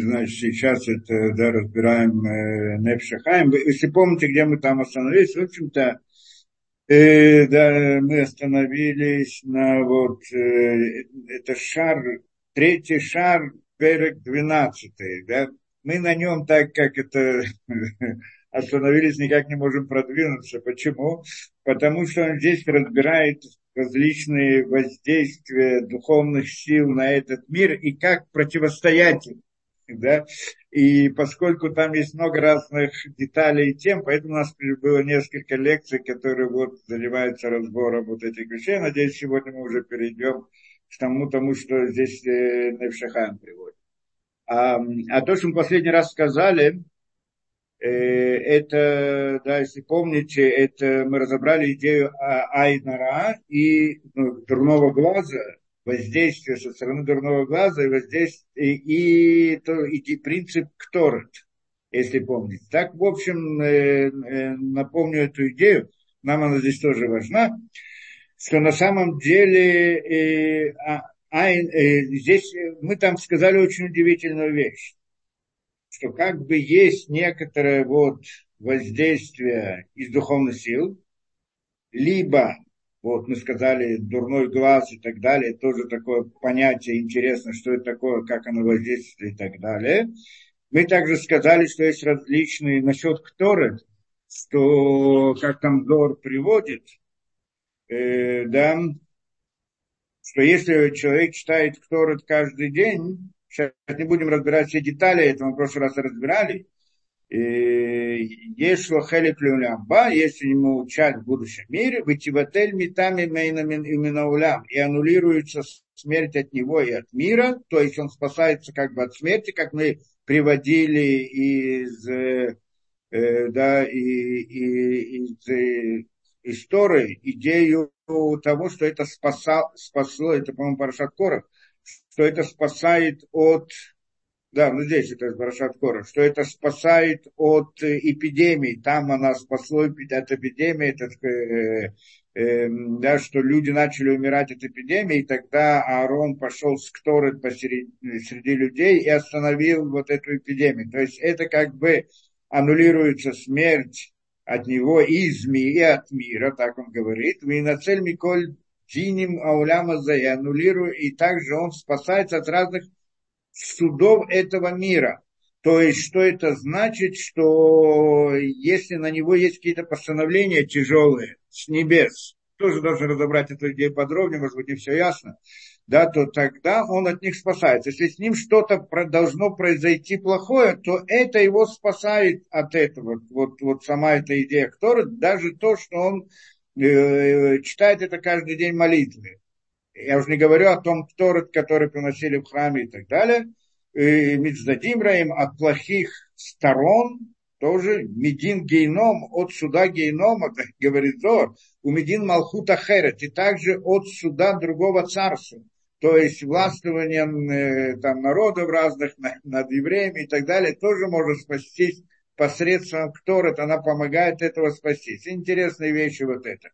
значит, сейчас это, да, разбираем э, Непшахаем. Если помните, где мы там остановились, в общем-то, э, да, мы остановились на вот, э, это шар, третий шар, перек 12, да, мы на нем, так как это остановились, никак не можем продвинуться. Почему? Потому что он здесь разбирает различные воздействия духовных сил на этот мир и как противостоять им. Да? И поскольку там есть много разных деталей и тем, поэтому у нас было несколько лекций, которые вот занимаются разбором вот этих вещей. Надеюсь, сегодня мы уже перейдем к тому, тому что здесь э, Невшахан приводит. А, а то, что мы последний раз сказали, э, это, да, если помните, это мы разобрали идею Айнара и ну, дурного глаза, воздействие со стороны дурного глаза и воздействие, и, то, и принцип Кторет, если помните. Так, в общем, э, э, напомню эту идею, нам она здесь тоже важна, что на самом деле а э, здесь мы там сказали очень удивительную вещь, что как бы есть некоторое вот воздействие из духовных сил, либо, вот мы сказали, дурной глаз и так далее, тоже такое понятие интересно, что это такое, как оно воздействует и так далее. Мы также сказали, что есть различные насчет Кторет, что, как там Дор приводит, э, да, что если человек читает Кторет каждый день, сейчас не будем разбирать все детали, это мы в прошлый раз разбирали, есть хелик люлямба, если ему учать в будущем мире, вытиватель метами именно улям, и аннулируется смерть от него и от мира, то есть он спасается как бы от смерти, как мы приводили из, э, да, и, и, из э, истории идею того, что это спасал, спасло, это, по-моему, Парашат Коров, что это спасает от, да, ну здесь это Парашат Коров, что это спасает от эпидемии, там она спасло от эпидемии, это, э, э, да, что люди начали умирать от эпидемии, и тогда Аарон пошел с Кторет посреди, среди людей и остановил вот эту эпидемию. То есть это как бы аннулируется смерть от него из мира, от мира, так он говорит, вы на цель Миколь Джиним Ауляма я аннулирую, и также он спасается от разных судов этого мира. То есть, что это значит, что если на него есть какие-то постановления тяжелые с небес, тоже должен разобрать эту идею подробнее, может быть, не все ясно, да, то тогда он от них спасается. Если с ним что-то должно произойти плохое, то это его спасает от этого. Вот, вот сама эта идея Ктора, даже то, что он э, читает это каждый день молитвы. Я уже не говорю о том Торет, который приносили в храме и так далее. Мицдадимраим от плохих сторон, тоже Медин гейном, от суда гейнома, говорит Зор, у Медин Малхута Херет, и также от суда другого царства то есть властвованием э, там, народов разных над евреями и так далее, тоже может спастись посредством Кторет, она помогает этого спастись. Интересные вещи вот это.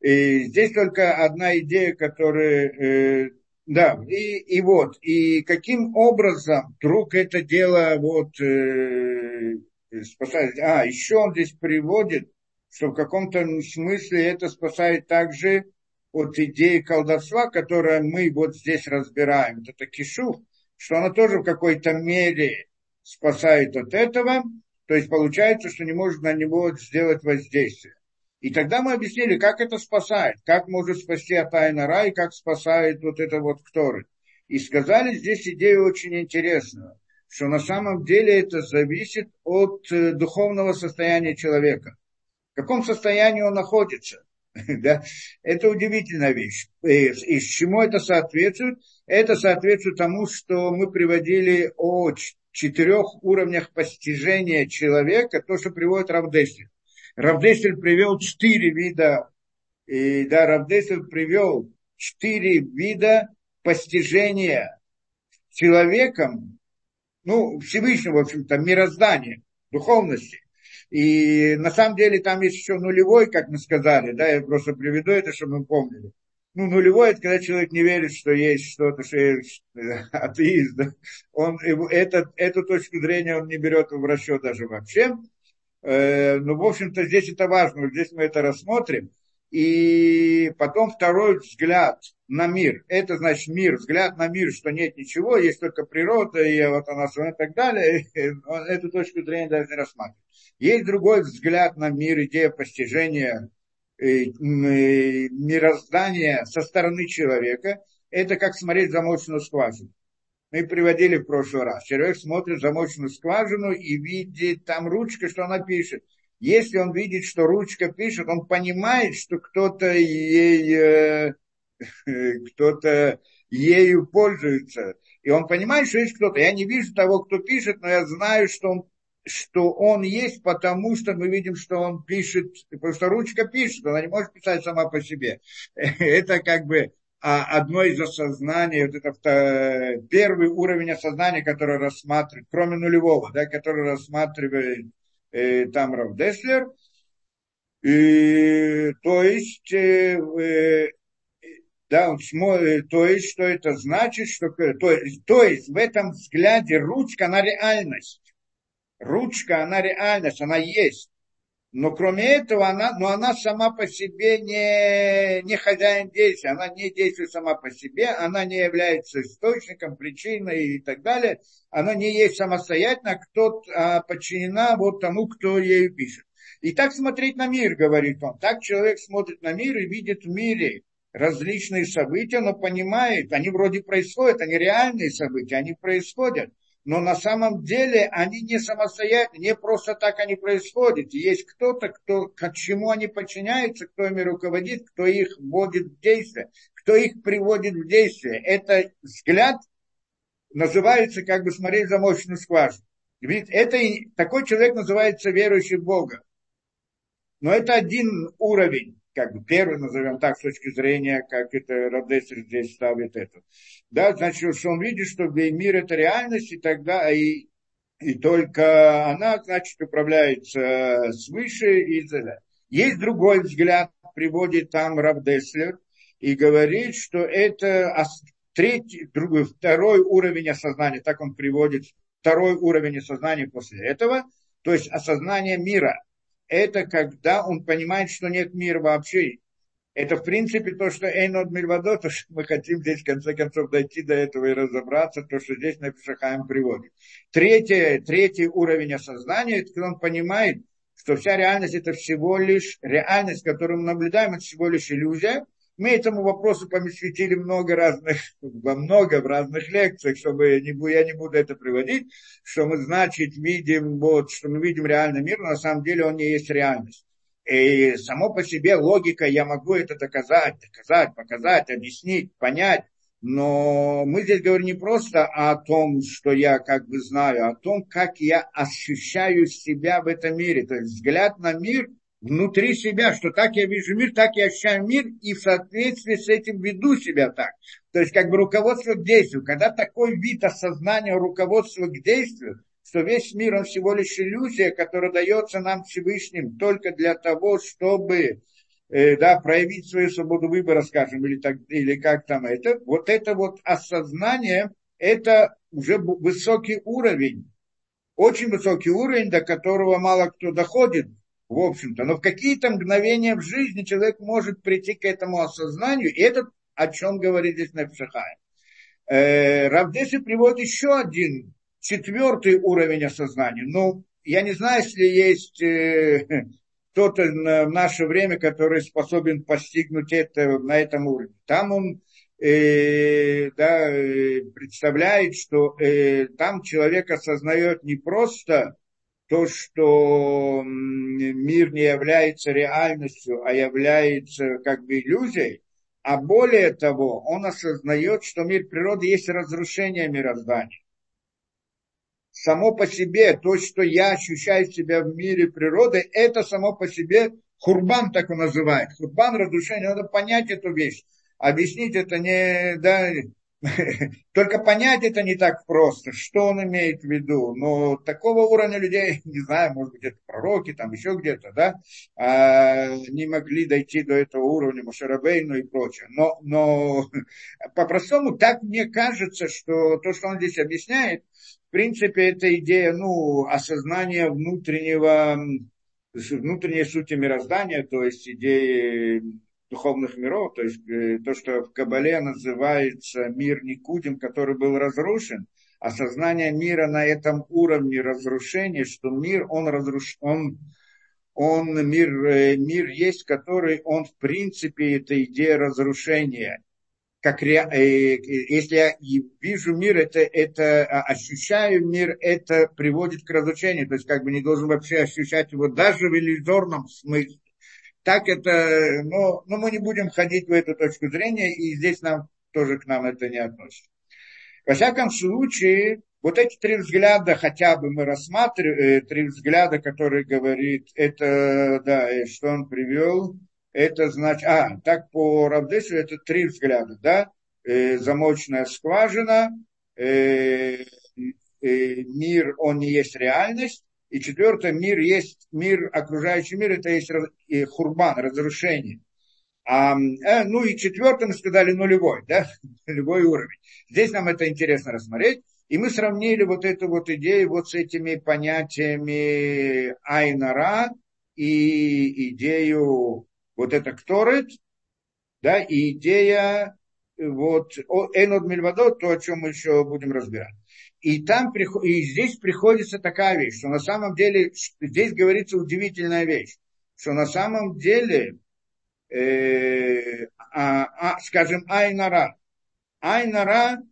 И здесь только одна идея, которая, э, да, и, и вот, и каким образом вдруг это дело вот э, спасает. А, еще он здесь приводит, что в каком-то смысле это спасает также от идеи колдовства, которое мы вот здесь разбираем, это кишух, что она тоже в какой-то мере спасает от этого, то есть получается, что не может на него сделать воздействие. И тогда мы объяснили, как это спасает, как может спасти от Айнара и как спасает вот это вот Кторы. И сказали здесь идею очень интересную, что на самом деле это зависит от э, духовного состояния человека. В каком состоянии он находится. Да? Это удивительная вещь. И, и чему это соответствует? Это соответствует тому, что мы приводили о четырех уровнях постижения человека, то, что приводит Равдесель. Равдесель привел четыре вида, и, да, Равдесель привел четыре вида постижения человеком, ну, Всевышнего, в общем-то, мироздания, духовности. И на самом деле там есть еще нулевой, как мы сказали, да, я просто приведу это, чтобы мы помнили. ну, нулевой, это когда человек не верит, что есть что-то, что есть атеист. Да? Он, этот, эту точку зрения он не берет в расчет даже вообще. Э, ну, в общем-то, здесь это важно, здесь мы это рассмотрим. И потом второй взгляд на мир. Это значит мир, взгляд на мир, что нет ничего, есть только природа, и вот она и так далее. Эту точку зрения даже не рассматривает. Есть другой взгляд на мир, идея постижения Э, э, мироздания со стороны человека, это как смотреть замочную скважину. Мы приводили в прошлый раз. Человек смотрит замочную скважину и видит там ручка, что она пишет. Если он видит, что ручка пишет, он понимает, что кто-то ей, э, кто-то ею пользуется. И он понимает, что есть кто-то. Я не вижу того, кто пишет, но я знаю, что он что он есть, потому что мы видим, что он пишет, просто ручка пишет, она не может писать сама по себе. Это как бы одно из осознаний, вот это первый уровень осознания, который рассматривает, кроме нулевого, да, который рассматривает э, там Равдеслер. И, то есть, э, э, да, он смотрит, то есть, что это значит, что, то, то есть, в этом взгляде ручка на реальность ручка, она реальность, она есть. Но кроме этого, она, но она сама по себе не, не хозяин действия, она не действует сама по себе, она не является источником, причиной и так далее. Она не есть самостоятельно, кто а, подчинена вот тому, кто ею пишет. И так смотреть на мир, говорит он. Так человек смотрит на мир и видит в мире различные события, но понимает, они вроде происходят, они реальные события, они происходят но на самом деле они не самостоятельны, не просто так они происходят. Есть кто-то, кто, к чему они подчиняются, кто ими руководит, кто их вводит в действие, кто их приводит в действие. Это взгляд называется как бы смотреть замочную скважину. Ведь это, такой человек называется верующий в Бога. Но это один уровень как бы первый, назовем так, с точки зрения, как это Радесер здесь ставит это. Да, значит, что он видит, что мир это реальность, и тогда и, и только она, значит, управляется свыше и Есть другой взгляд, приводит там Равдеслер, и говорит, что это третий, другой, второй уровень осознания, так он приводит, второй уровень осознания после этого, то есть осознание мира – это когда он понимает, что нет мира вообще. Это, в принципе, то, что Эйнод Мильвадо, то, что мы хотим здесь, в конце концов, дойти до этого и разобраться, то, что здесь Напишахаем приводит. Третий, третий уровень осознания, это когда он понимает, что вся реальность это всего лишь реальность, которую мы наблюдаем, это всего лишь иллюзия, мы этому вопросу посвятили много разных, во много в разных лекциях, чтобы не, я не буду это приводить, что мы, значит, видим, вот, что мы видим реальный мир, но на самом деле он не есть реальность. И само по себе логика, я могу это доказать, доказать, показать, объяснить, понять, но мы здесь говорим не просто о том, что я как бы знаю, а о том, как я ощущаю себя в этом мире. То есть взгляд на мир – внутри себя, что так я вижу мир, так я ощущаю мир, и в соответствии с этим веду себя так. То есть как бы руководство к действию. Когда такой вид осознания руководства к действию, что весь мир, он всего лишь иллюзия, которая дается нам Всевышним только для того, чтобы э, да, проявить свою свободу выбора, скажем, или, так, или как там это. Вот это вот осознание, это уже высокий уровень, очень высокий уровень, до которого мало кто доходит, в общем-то. Но в какие-то мгновения в жизни человек может прийти к этому осознанию, и это о чем говорит здесь Напшахай. Э, Равдеси приводит еще один, четвертый уровень осознания. Ну, я не знаю, если есть э, кто-то в наше время, который способен постигнуть это на этом уровне. Там он э, да, э, представляет, что э, там человек осознает не просто то, что мир не является реальностью, а является как бы иллюзией, а более того, он осознает, что мир природы есть разрушение мироздания. Само по себе, то, что я ощущаю себя в мире природы, это само по себе хурбан так он называет. Хурбан, разрушение, надо понять эту вещь. Объяснить это не, да, Только понять это не так просто, что он имеет в виду. Но такого уровня людей, не знаю, может быть, это пророки, там еще где-то, да, а, не могли дойти до этого уровня Мушарабейну и прочее. Но, но по-простому так мне кажется, что то, что он здесь объясняет, в принципе, это идея, ну, осознания внутреннего, внутренней сути мироздания, то есть идеи духовных миров, то есть э, то, что в Кабале называется мир Никудим, который был разрушен, осознание мира на этом уровне разрушения, что мир, он разруш... он, он мир, э, мир есть, который он в принципе, это идея разрушения. Как ре... Э, если я вижу мир, это, это а, ощущаю мир, это приводит к разрушению. То есть как бы не должен вообще ощущать его даже в иллюзорном смысле так это, но, но мы не будем ходить в эту точку зрения, и здесь нам тоже к нам это не относится. Во всяком случае, вот эти три взгляда хотя бы мы рассматриваем, э, три взгляда, которые говорит, это, да, что он привел, это значит, а, так по Равдесу это три взгляда, да, э, замочная скважина, э, э, мир, он не есть реальность, и четвертое, мир есть, мир, окружающий мир, это есть хурбан, разрушение. А, э, ну и четвертым сказали нулевой, да, нулевой уровень. Здесь нам это интересно рассмотреть. И мы сравнили вот эту вот идею вот с этими понятиями Айнара и идею вот это Кторет, да, и идея вот Энод Мильвадот, то, о чем мы еще будем разбирать. И, там, и здесь приходится такая вещь, что на самом деле, здесь говорится удивительная вещь, что на самом деле, э, а, а, скажем, Айнара, Айнара,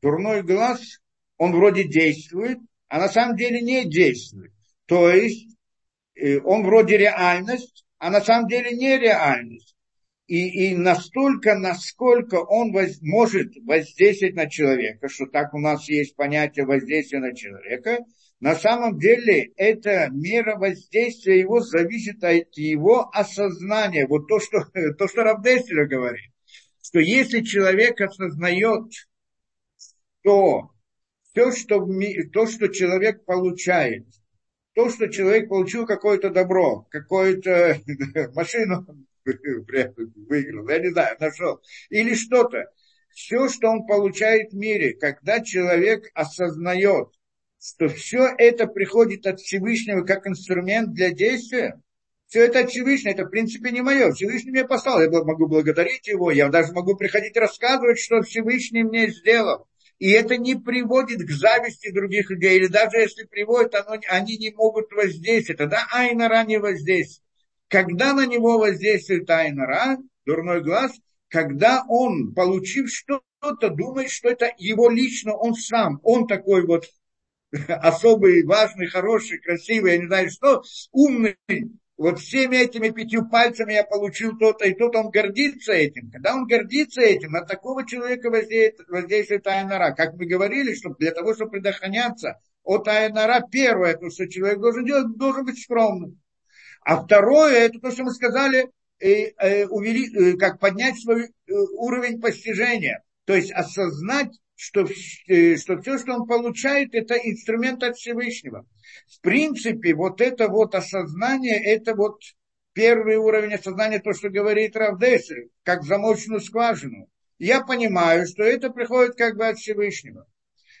дурной глаз, он вроде действует, а на самом деле не действует. То есть э, он вроде реальность, а на самом деле не реальность и, и настолько, насколько он воз, может воздействовать на человека, что так у нас есть понятие воздействия на человека, на самом деле эта мера воздействия его зависит от его осознания. Вот то, что, то, что Равдеселя говорит, что если человек осознает, что все, что, то, что человек получает, то, что человек получил какое-то добро, какую-то машину выиграл, я не знаю, нашел, или что-то. Все, что он получает в мире, когда человек осознает, что все это приходит от Всевышнего как инструмент для действия, все это от Всевышнего, это в принципе не мое. Всевышний мне послал, я могу благодарить его, я даже могу приходить рассказывать, что Всевышний мне сделал. И это не приводит к зависти других людей, или даже если приводит, оно, они не могут воздействовать. Тогда айнара не воздействует. Когда на него воздействует айнара, дурной глаз, когда он, получив что-то, думает, что это его лично, он сам, он такой вот особый, важный, хороший, красивый, я не знаю что, умный, вот всеми этими пятью пальцами я получил то-то и то-то, он гордится этим. Когда он гордится этим, на такого человека воздействует, воздействует Айнара. Как мы говорили, что для того, чтобы предохраняться от Айнара, первое, то, что человек должен делать, должен быть скромным. А второе, это то, что мы сказали, э, э, э, как поднять свой уровень постижения. То есть осознать, что, что все, что он получает, это инструмент от Всевышнего. В принципе, вот это вот осознание, это вот первый уровень осознания, то, что говорит Равдесель, как замочную скважину. Я понимаю, что это приходит как бы от Всевышнего.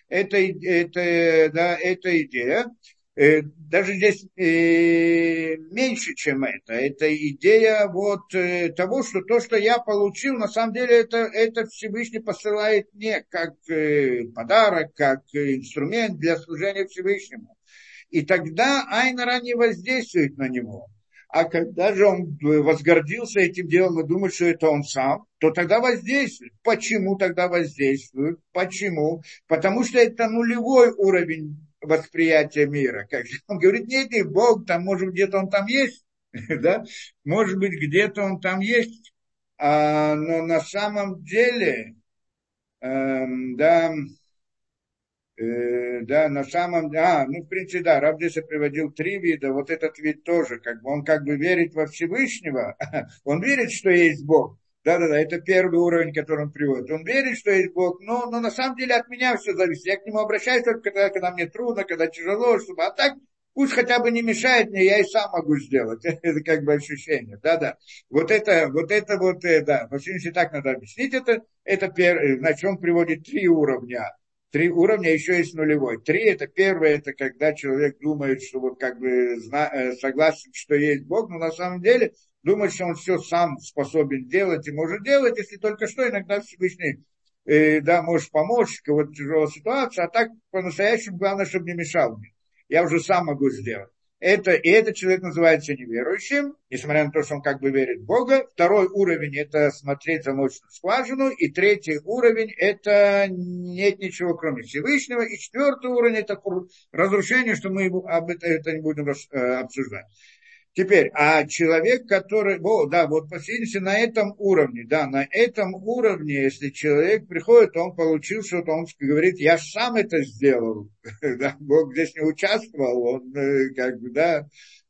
Это, это, да, это идея. Э, даже здесь э, меньше, чем это. Это идея вот э, того, что то, что я получил, на самом деле это, это Всевышний посылает мне как подарок, как инструмент для служения Всевышнему. И тогда Айнара не воздействует на него. А когда же он возгордился этим делом и думает, что это он сам, то тогда воздействует. Почему тогда воздействует? Почему? Потому что это нулевой уровень восприятия мира. Как он говорит, нет, нет, Бог там, может, где-то он там есть, да, может быть, где-то он там есть, а, но на самом деле, эм, да, э, да, на самом а, ну, в принципе, да, Рабдеса приводил три вида, вот этот вид тоже, как бы, он как бы верит во Всевышнего, он верит, что есть Бог, Да-да-да, это первый уровень, который он приводит. Он верит, что есть Бог, но, но на самом деле от меня все зависит. Я к нему обращаюсь только когда, когда мне трудно, когда тяжело, чтобы... А так пусть хотя бы не мешает мне, я и сам могу сделать. это как бы ощущение. Да-да. Вот это, вот это вот, э, да, по сути, так надо объяснить это. Это первый, значит, он приводит три уровня. Три уровня, еще есть нулевой. Три это первое, это когда человек думает, что вот как бы э, согласен, что есть Бог, но на самом деле думать, что он все сам способен делать и может делать, если только что иногда Всевышний э, да, может помочь, кого-то тяжелая ситуация, а так по-настоящему главное, чтобы не мешал мне. Я уже сам могу сделать. Это, и этот человек называется неверующим, несмотря на то, что он как бы верит в Бога. Второй уровень – это смотреть замочную скважину. И третий уровень – это нет ничего, кроме Всевышнего. И четвертый уровень – это разрушение, что мы об это, это не будем э, обсуждать. Теперь, а человек, который, о, да, вот посмотрите на этом уровне, да, на этом уровне, если человек приходит, он получил что-то, он говорит, я сам это сделал, да, Бог здесь не участвовал, он э, как бы, да,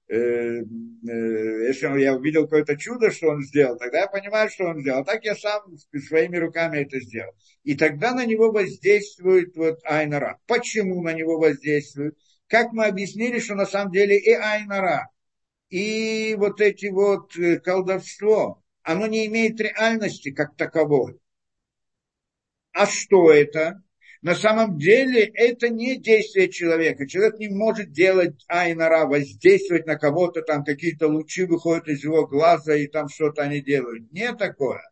э, э, если я увидел какое-то чудо, что он сделал, тогда я понимаю, что он сделал. А так я сам своими руками это сделал. И тогда на него воздействует вот Айнара. Почему на него воздействует? Как мы объяснили, что на самом деле и Айнара, и вот эти вот э, колдовство, оно не имеет реальности как таковой. А что это? На самом деле это не действие человека. Человек не может делать айнара, воздействовать на кого-то, там какие-то лучи выходят из его глаза и там что-то они делают. Не такое.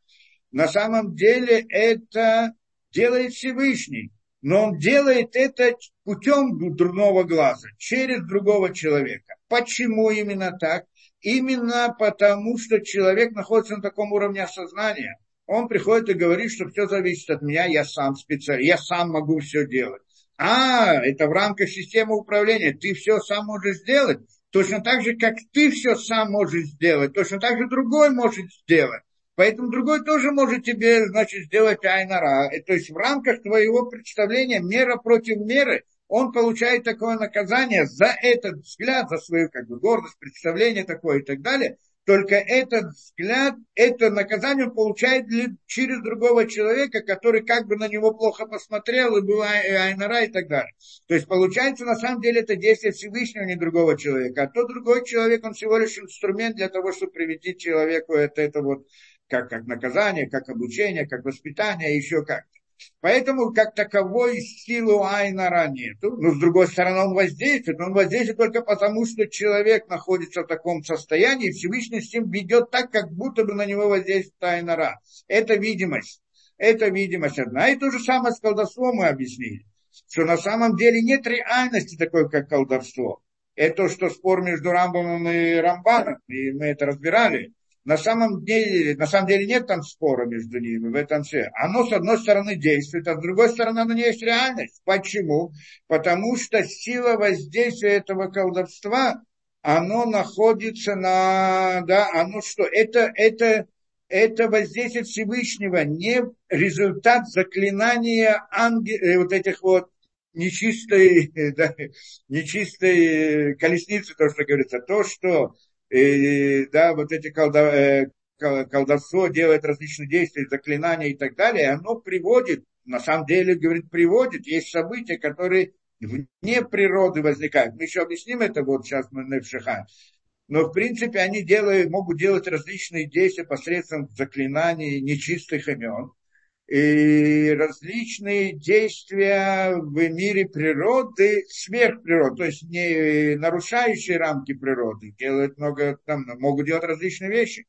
На самом деле это делает Всевышний. Но он делает это путем другого глаза, через другого человека. Почему именно так? Именно потому, что человек находится на таком уровне осознания. Он приходит и говорит, что все зависит от меня, я сам специалист, я сам могу все делать. А, это в рамках системы управления, ты все сам можешь сделать. Точно так же, как ты все сам можешь сделать, точно так же другой может сделать. Поэтому другой тоже может тебе, значит, сделать айнара. То есть в рамках твоего представления мера против меры он получает такое наказание за этот взгляд, за свою как бы, гордость, представление такое и так далее. Только этот взгляд, это наказание он получает через другого человека, который как бы на него плохо посмотрел, и была айнара и так далее. То есть получается, на самом деле, это действие Всевышнего, не другого человека. А то другой человек, он всего лишь инструмент для того, чтобы привести человеку это, это вот как, как наказание, как обучение, как воспитание, еще как-то. Поэтому как таковой силы Айнара нету. Но с другой стороны он воздействует. Он воздействует только потому, что человек находится в таком состоянии, и Всевышний с ним ведет так, как будто бы на него воздействует Айнара. Это видимость. Это видимость одна. И то же самое с колдовством мы объяснили. Что на самом деле нет реальности такой, как колдовство. Это то, что спор между Рамбом и Рамбаном, и мы это разбирали на самом деле, на самом деле нет там спора между ними в этом все. Оно с одной стороны действует, а с другой стороны оно не есть реальность. Почему? Потому что сила воздействия этого колдовства, оно находится на, да, оно что, это, это, это воздействие Всевышнего, не результат заклинания ангел, э, вот этих вот нечистой, да, нечистой колесницы, то, что говорится, то, что и, да, вот эти колда, э, колдовство делает различные действия, заклинания и так далее, оно приводит, на самом деле, говорит, приводит, есть события, которые вне природы возникают. Мы еще объясним это вот сейчас мы на Невшиха. Но, в принципе, они делают, могут делать различные действия посредством заклинаний нечистых имен и различные действия в мире природы, сверхприроды, то есть не нарушающие рамки природы, делают много, там, могут делать различные вещи.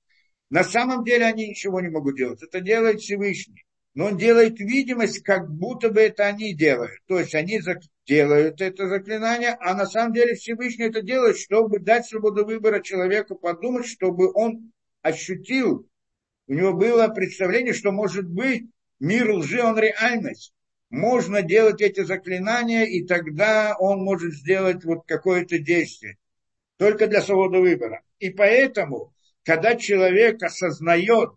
На самом деле они ничего не могут делать. Это делает Всевышний. Но он делает видимость, как будто бы это они делают. То есть они делают это заклинание, а на самом деле Всевышний это делает, чтобы дать свободу выбора человеку, подумать, чтобы он ощутил, у него было представление, что может быть Мир лжи, он реальность. Можно делать эти заклинания, и тогда он может сделать вот какое-то действие. Только для свободы выбора. И поэтому, когда человек осознает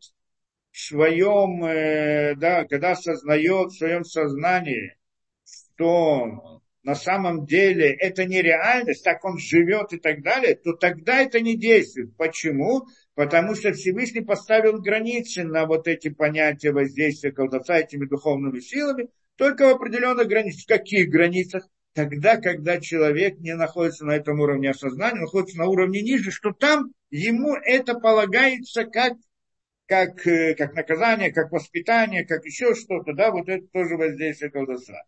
в своем, э, да, когда осознает в своем сознании, что на самом деле это не реальность, так он живет и так далее, то тогда это не действует. Почему? Потому что Всевышний поставил границы на вот эти понятия воздействия колдовца этими духовными силами, только в определенных границах. В каких границах? Тогда, когда человек не находится на этом уровне осознания, находится на уровне ниже, что там ему это полагается как, как, э, как наказание, как воспитание, как еще что-то, да, вот это тоже воздействие колдовства.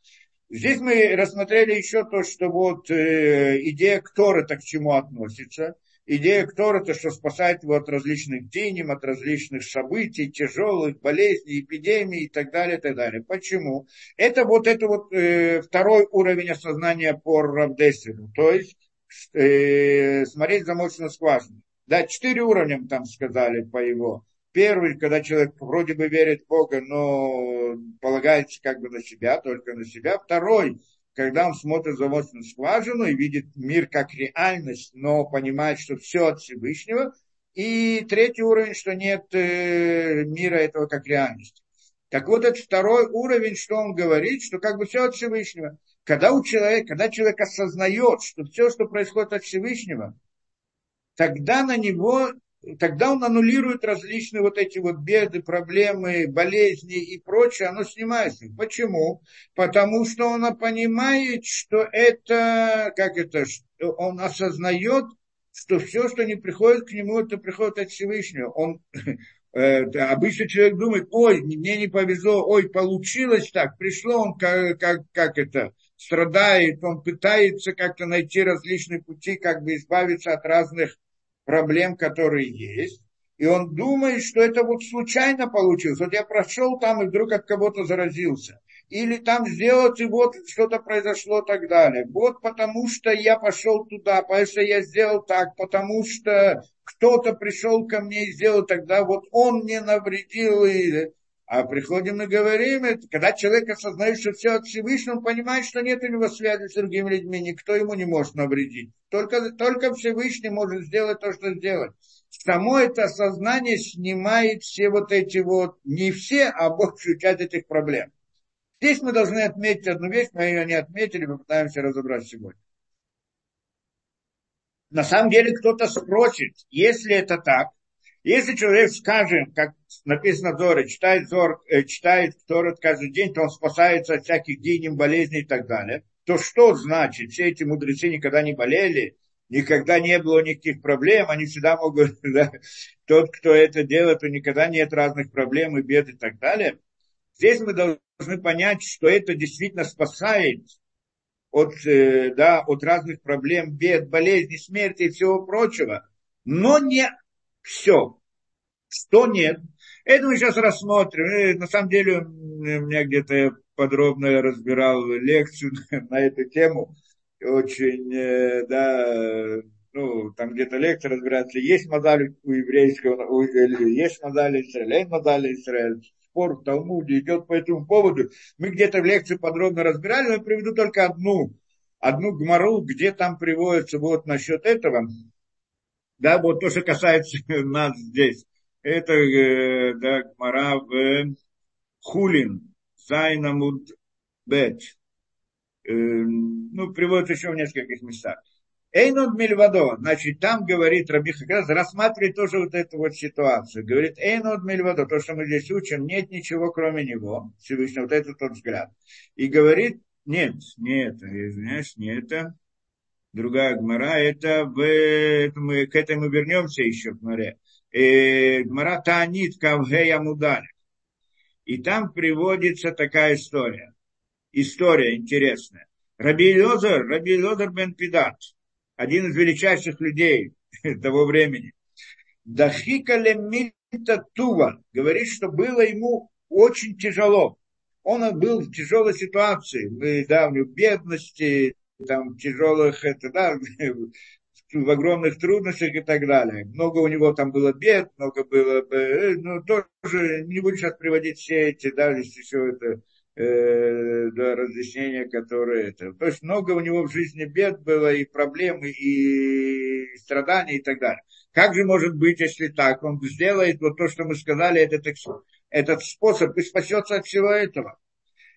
Здесь мы рассмотрели еще то, что вот э, идея Ктора-то к чему относится. Идея Ктора-то, что спасает его от различных денег, от различных событий, тяжелых болезней, эпидемий и так далее, и так далее. Почему? Это вот, это вот э, второй уровень осознания по Равдесину. То есть э, смотреть замочную скважину. Да, четыре уровня там сказали по его. Первый, когда человек вроде бы верит в Бога, но полагается как бы на себя, только на себя. Второй, когда он смотрит за замочную скважину и видит мир как реальность, но понимает, что все от Всевышнего. И третий уровень, что нет э, мира этого как реальности. Так вот, этот второй уровень, что он говорит, что как бы все от Всевышнего. Когда у человека, когда человек осознает, что все, что происходит от Всевышнего, тогда на него тогда он аннулирует различные вот эти вот беды, проблемы, болезни и прочее, оно снимается. Почему? Потому что он понимает, что это, как это, он осознает, что все, что не приходит к нему, это приходит от Всевышнего. Он, э, обычно человек думает, ой, мне не повезло, ой, получилось так, пришло он, как, как, как это, страдает, он пытается как-то найти различные пути, как бы избавиться от разных проблем, которые есть, и он думает, что это вот случайно получилось. Вот я прошел там и вдруг от кого-то заразился. Или там сделать, и вот что-то произошло и так далее. Вот потому что я пошел туда, потому что я сделал так, потому что кто-то пришел ко мне и сделал тогда, вот он мне навредил. И а приходим и говорим, это, когда человек осознает, что все от Всевышнего, он понимает, что нет у него связи с другими людьми, никто ему не может навредить. Только, только Всевышний может сделать то, что сделать. Само это осознание снимает все вот эти вот, не все, а большую часть этих проблем. Здесь мы должны отметить одну вещь, мы ее не отметили, мы пытаемся разобрать сегодня. На самом деле кто-то спросит, если это так, если человек, скажем, как написано Зоре, читает, Зор, э, читает Торет каждый день, то он спасается от всяких денег, болезней и так далее, то что значит? Все эти мудрецы никогда не болели, никогда не было никаких проблем, они всегда могут, да, тот, кто это делает, то никогда нет разных проблем и бед и так далее. Здесь мы должны понять, что это действительно спасает от, э, да, от разных проблем, бед, болезней, смерти и всего прочего, но не все. Что нет? Это мы сейчас рассмотрим. И, на самом деле, у меня где-то подробно разбирал лекцию на эту тему. Очень, э, да, ну, там где-то лекция разбирается, есть модаль у еврейского, у, есть модаль Израиля, есть модаль Израиля. Спор в Талмуде идет по этому поводу. Мы где-то в лекции подробно разбирали, но я приведу только одну, одну гмару, где там приводится вот насчет этого. Да, вот то, что касается нас здесь. Это э, да, Гмара в Хулин, Зайнамуд Бет. Э, ну, приводится еще в нескольких местах. Эйнод Мельвадо, значит, там говорит Раби Хагаз, рассматривает тоже вот эту вот ситуацию. Говорит, Эйнод Мельвадо, то, что мы здесь учим, нет ничего кроме него, Всевышний, вот этот тот взгляд. И говорит, нет, не это, извиняюсь, не это другая гмара, это, в, это мы, к этому мы вернемся еще в гмаре. Э, гмара Таанит Кавгея Мудаль. И там приводится такая история. История интересная. Раби Лозер, Раби Лозер бен Пидат, один из величайших людей того времени. Дахикале Мита Тува говорит, что было ему очень тяжело. Он был в тяжелой ситуации, в, да, в бедности, там тяжелых, это, да, в огромных трудностях и так далее. Много у него там было бед, много было, э, ну, тоже не буду сейчас приводить все эти, да, здесь еще это, э, да, разъяснения, которые это. То есть много у него в жизни бед было, и проблем, и страданий, и так далее. Как же может быть, если так? Он сделает вот то, что мы сказали, этот, этот способ, и спасется от всего этого.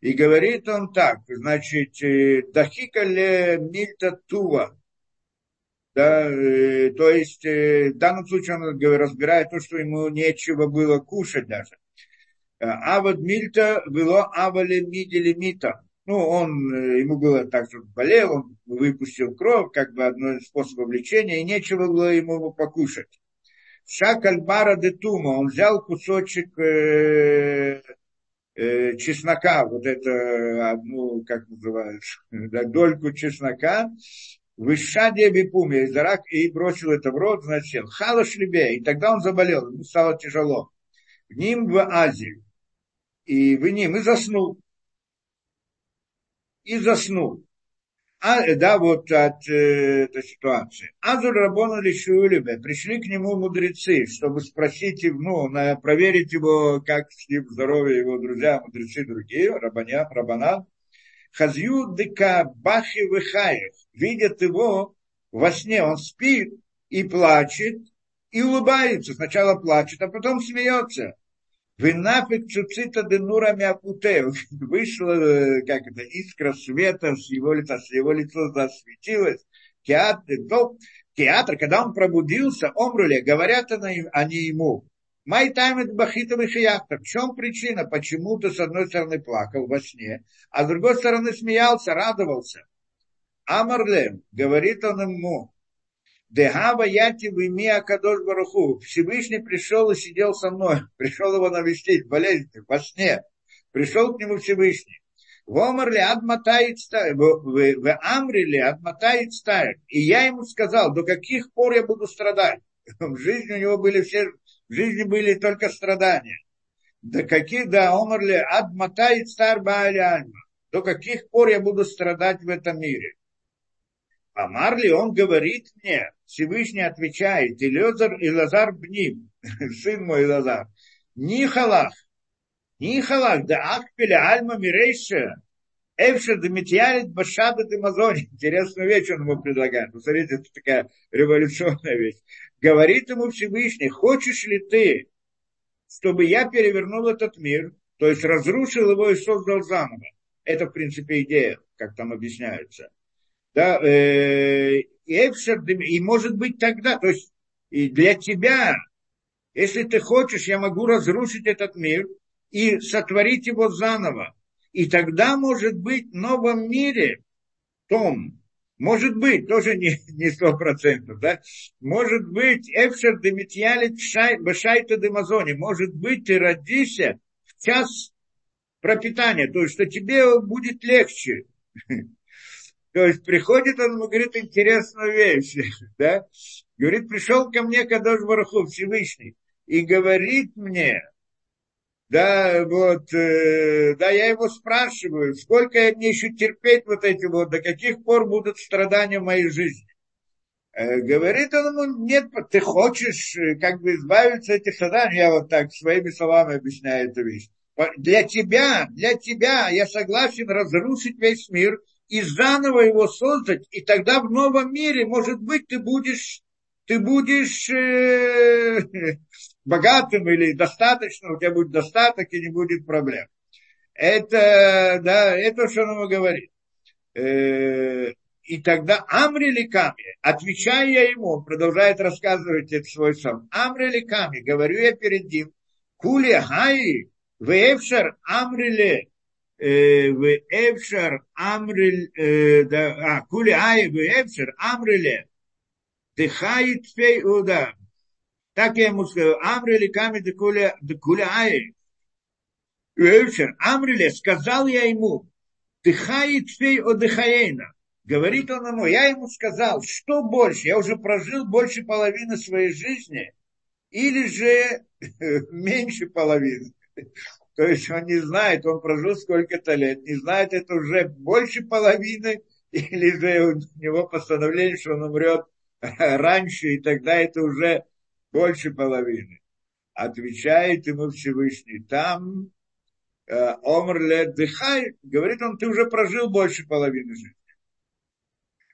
И говорит он так, значит, э, Дахика ле мильта тува. Да, э, то есть э, в данном случае он разбирает то, что ему нечего было кушать даже. Авод Мильта было Авале Мидели Мита. Ну, он, э, ему было так, что болел, он выпустил кровь, как бы одно из способов лечения, и нечего было ему покушать. Шакальбара де Тума, он взял кусочек э, э, чеснока, вот это, одну, как называется, дольку чеснока, Вышаде бипуме, и бросил это в рот, значит, хала шлебе, и тогда он заболел, ему стало тяжело. В ним в Азии, и в ним, и заснул. И заснул. А, да, вот от э, этой ситуации. Азур Рабона Лишуэлебе. Пришли к нему мудрецы, чтобы спросить, ну, на, проверить его, как с ним здоровье его друзья, мудрецы другие, рабаня, рабана. Хазью дыка бахи выхаев. Видят его во сне, он спит и плачет, и улыбается. Сначала плачет, а потом смеется. Винафик цуцита денура мякуте. Вышла, э, как это, искра света с его лица, с его лица засветилось. Театр, театр, когда он пробудился, омрули, говорят они ему, Май таймет бахитовый шияхта. В чем причина? Почему ты с одной стороны плакал во сне, а с другой стороны смеялся, радовался. Амарлем, говорит он ему, Дегава яти выми Акадош Баруху. Всевышний пришел и сидел со мной. Пришел его навестить, болезнь, во сне. Пришел к нему Всевышний. Вомар ли адматает в Амри ли адматает ставит. И я ему сказал, до каких пор я буду страдать. В жизни у него были все, в жизни были только страдания. До каких, да, Омар ли адматает стар До каких пор я буду страдать в этом мире. А Марли, он говорит мне, Всевышний отвечает, Илезар и Лазар Бним, сын мой Лазар, Нихалах, Нихалах, да Ахпеля Альма Мирейша, Эвша Демитьярит Башаба Демазони. Интересную вещь он ему предлагает. Посмотрите, это такая революционная вещь. Говорит ему Всевышний, хочешь ли ты, чтобы я перевернул этот мир, то есть разрушил его и создал заново. Это, в принципе, идея, как там объясняется да, э, и может быть тогда, то есть и для тебя, если ты хочешь, я могу разрушить этот мир и сотворить его заново. И тогда, может быть, в новом мире, том, может быть, тоже не сто процентов, да, может быть, Эфшер Демитьялит Башайта Демазоне, может быть, ты родишься в час пропитания, то есть, что тебе будет легче. То есть приходит он ему говорит интересную вещь, да? Говорит, пришел ко мне Кадош Бараху Всевышний и говорит мне, да, вот, э, да, я его спрашиваю, сколько я мне еще терпеть вот эти вот, до каких пор будут страдания в моей жизни. Э, говорит он ему, нет, ты хочешь э, как бы избавиться от этих страданий, я вот так своими словами объясняю эту вещь. Для тебя, для тебя я согласен разрушить весь мир, и заново его создать, и тогда в новом мире, может быть, ты будешь, ты будешь э, богатым или достаточно, у тебя будет достаток и не будет проблем. Это, да, это что он ему говорит. Э, и тогда Амри Ками, отвечая я ему, он продолжает рассказывать это свой сон. Амри Ками, говорю я перед ним, Кули Хаи, Вевшар Амрили Э, в Эфшар Амрель, э, а, Кули Ай, в Эфшар Амреле, Дыхает Фей, да, так я ему сказал, Амрели Ками Декуля Ай, в Эфшар Амреле, сказал я ему, Дыхает Фей Одыхаейна, говорит он ему, я ему сказал, что больше, я уже прожил больше половины своей жизни, или же меньше половины. То есть он не знает, он прожил сколько-то лет, не знает, это уже больше половины, или же у него постановление, что он умрет раньше, и тогда это уже больше половины. Отвечает ему Всевышний, там э, Омр лет дыхай, говорит он, ты уже прожил больше половины жизни.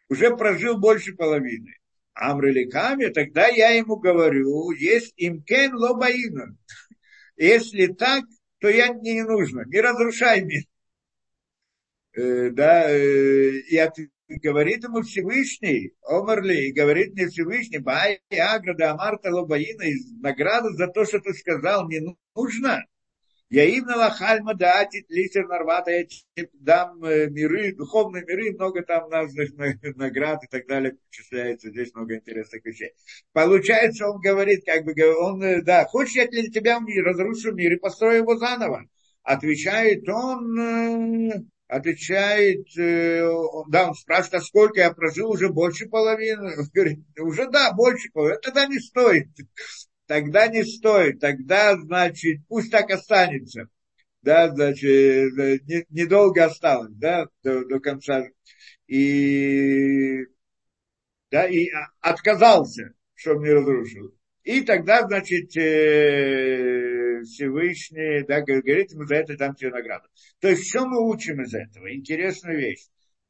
Уже прожил больше половины. Амреликами, тогда я ему говорю, есть имкен лобаина. Если так, то я не нужно, не разрушай мир. Э, да, э, и говорит ему Всевышний, Омерли, говорит мне Всевышний, Бай, Аграда, Амарта, Лобаина, награду за то, что ты сказал, не нужно. Я им налахальма даатит лисер нарвата, я дам э, миры, духовные миры, много там разных наград и так далее, перечисляется, здесь много интересных вещей. Получается, он говорит, как бы, он, э, да, хочешь, я для тебя разрушу мир и построю его заново? Отвечает он, э, отвечает, да, он спрашивает, а сколько я прожил, уже больше половины. Он говорит, уже да, больше половины, тогда не стоит тогда не стоит, тогда, значит, пусть так останется. Да, значит, недолго осталось, да, до, до конца. И, да, и отказался, чтобы не разрушил. И тогда, значит, э, Всевышний, да, говорит ему за это дам тебе награду. То есть, что мы учим из этого? Интересная вещь.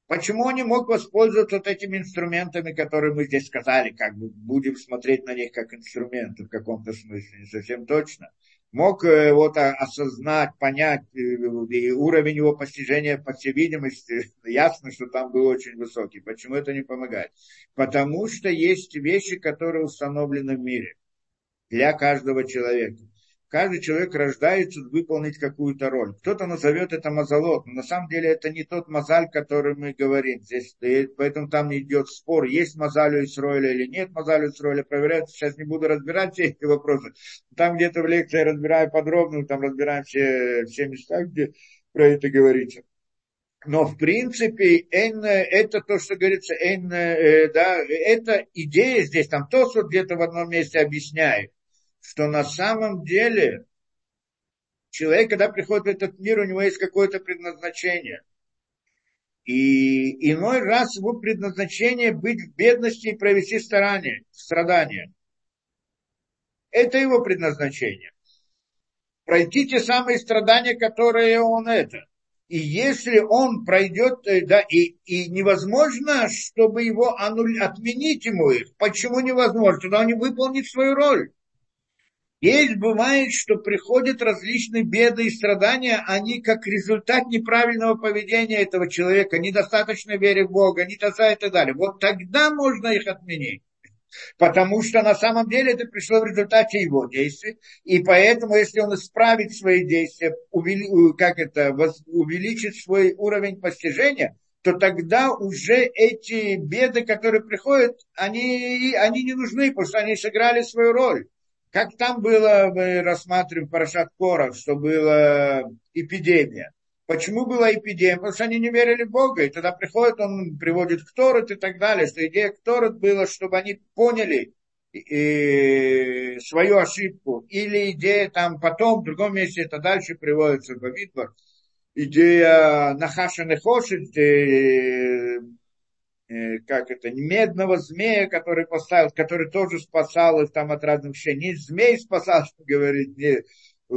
Почему он не мог воспользоваться вот этими инструментами, которые мы здесь сказали, как бы будем смотреть на них как инструменты в каком-то смысле, не совсем точно. Мог э, вот осознать, понять, э, и уровень его постижения, по всей видимости, ясно, что там был очень высокий. Почему это не помогает? Потому что есть вещи, которые установлены в мире для каждого человека каждый человек рождается выполнить какую-то роль. Кто-то назовет это мазалот, но на самом деле это не тот мазаль, который мы говорим. Здесь, поэтому там идет спор, есть мазаль у Исроиля или нет мазаль у Исроиля, проверяется. Сейчас не буду разбирать все эти вопросы. Там где-то в лекции разбираю подробно, там разбираем все, все места, где про это говорится. Но в принципе это то, что говорится, э, да, это идея здесь, там то, что где-то в одном месте объясняет что на самом деле человек, когда приходит в этот мир, у него есть какое-то предназначение. И иной раз его предназначение быть в бедности и провести старания, страдания. Это его предназначение. Пройти те самые страдания, которые он это. И если он пройдет, э, да, и, и невозможно, чтобы его аннуль, отменить ему их. Почему невозможно? Тогда он не выполнит свою роль. Есть бывает, что приходят различные беды и страдания, они как результат неправильного поведения этого человека, недостаточно веры в Бога, не таза и так далее. Вот тогда можно их отменить. Потому что на самом деле это пришло в результате его действий. И поэтому, если он исправит свои действия, увели, как это, увеличит свой уровень постижения, то тогда уже эти беды, которые приходят, они, они не нужны, потому что они сыграли свою роль. Как там было, мы рассматриваем Парашат Корах, что была эпидемия. Почему была эпидемия? Потому что они не верили в Бога. И тогда приходит, он приводит Кторот и так далее. Что идея Кторот была, чтобы они поняли и свою ошибку. Или идея там потом, в другом месте это дальше приводится в Бамидбар. Идея Нахаша Нехошит, как это, медного змея, который поставил, который тоже спасал их там от разных вещей. Не змей спасал, что говорит, не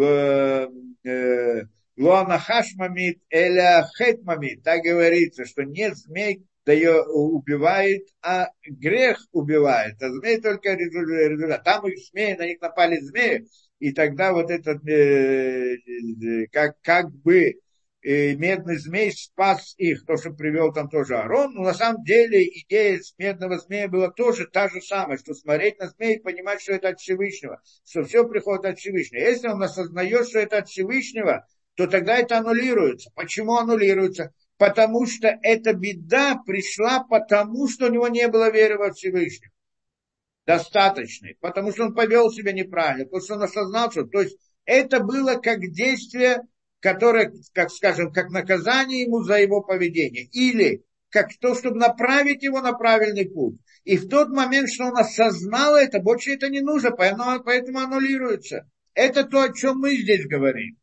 э, э, Луана Хашмамит эля Хетмамит. Так говорится, что не змей дает, убивает, а грех убивает. А змей только результат. Там их змеи, на них напали змеи, и тогда вот этот, как, как бы медный змей спас их, то, что привел там тоже Арон. Но на самом деле идея медного змея была тоже та же самая, что смотреть на змея и понимать, что это от Всевышнего, что все приходит от Всевышнего. Если он осознает, что это от Всевышнего, то тогда это аннулируется. Почему аннулируется? Потому что эта беда пришла потому, что у него не было веры во Всевышнего. Достаточной. Потому что он повел себя неправильно. Потому что он осознал, что... То есть это было как действие которое, как скажем, как наказание ему за его поведение, или как то, чтобы направить его на правильный путь. И в тот момент, что он осознал это, больше это не нужно, поэтому, поэтому аннулируется. Это то, о чем мы здесь говорим.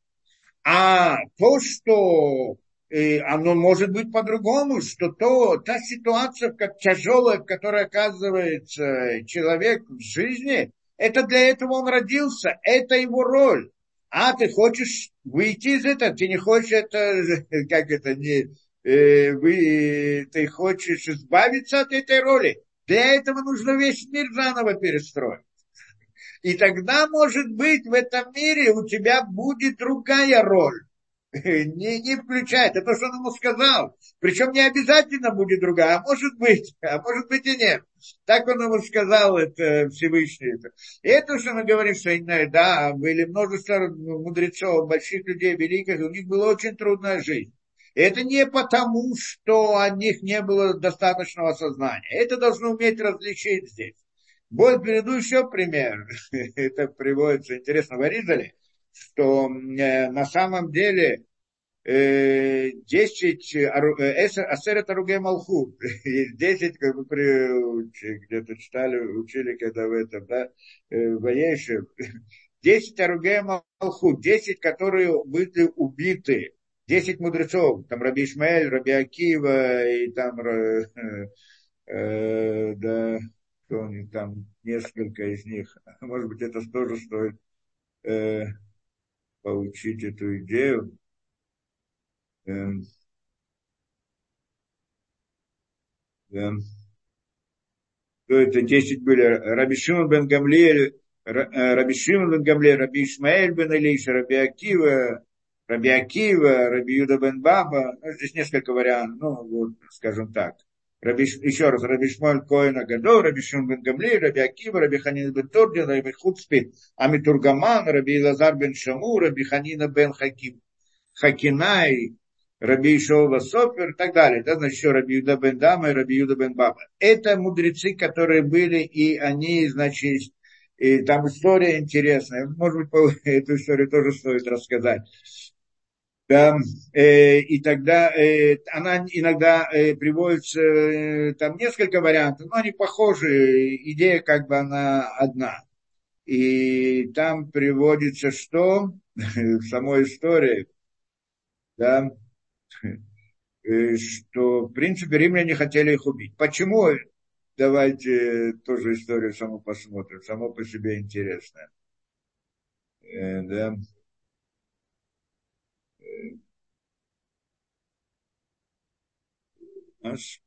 А то, что э, оно может быть по-другому, что то, та ситуация, как тяжелая, в которой оказывается человек в жизни, это для этого он родился, это его роль. А ты хочешь выйти из этого, ты не хочешь это, как это, не, э, вы, ты хочешь избавиться от этой роли. Для этого нужно весь мир заново перестроить. И тогда, может быть, в этом мире у тебя будет другая роль. не, не включает. Это то, что он ему сказал. Причем не обязательно будет другая, а может быть, а может быть и нет. Так он ему сказал, это Всевышний. Это. И это, что мы говорим, что да, были множество мудрецов, больших людей, великих, у них была очень трудная жизнь. Это не потому, что о них не было достаточного сознания. Это должно уметь различить здесь. Будет приведу еще пример. Это приводится, интересно, в Аризале, что э, на самом деле э, 10 э, Асерет Аруге Малху, 10, как бы где-то читали, учили, когда в этом, да, э, в 10 Аруге Малху, 10, которые были убиты. Десять мудрецов, там Раби Ишмаэль, Раби Акива, и там, э, э, да, кто они там, несколько из них. Может быть, это тоже стоит э, получить эту идею. Э, да. Кто это? Десять были. Раби Шимон бен Гамлиэль, э, Раби Шимон бен Гамлиэль, Раби Ишмаэль бен Илиша, Раби Акива, Раби Акива, Раби Юда бен Баба, ну, здесь несколько вариантов, ну, вот, скажем так. Раби, еще раз, Раби Шмоль Коина Гадо, Раби Шун бен Гамли, Раби Акива, Раби Ханин бен Тордин, Раби Хуцпи, Амитургаман, Раби Лазар бен Шаму, Раби Ханина бен Хаким, Хакинай, Раби Ишова Сопер и так далее. Это значит еще Раби Юда бен Дама и Раби Юда бен Баба. Это мудрецы, которые были, и они, значит, и там история интересная. Может быть, эту историю тоже стоит рассказать. Да, э, и тогда э, она иногда э, приводится, э, там несколько вариантов, но они похожи, идея как бы она одна. И там приводится что в самой истории, да, э, что в принципе римляне хотели их убить. Почему? Давайте тоже историю саму посмотрим, само по себе интересно. Э, да. Аж.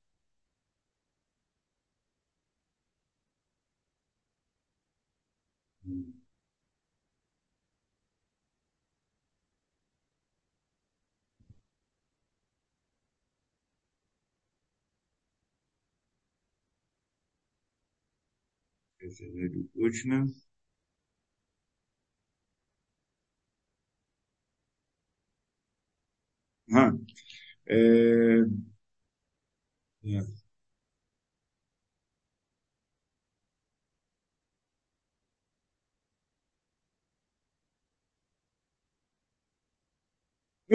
Сейчас я найду точно. А, Ну,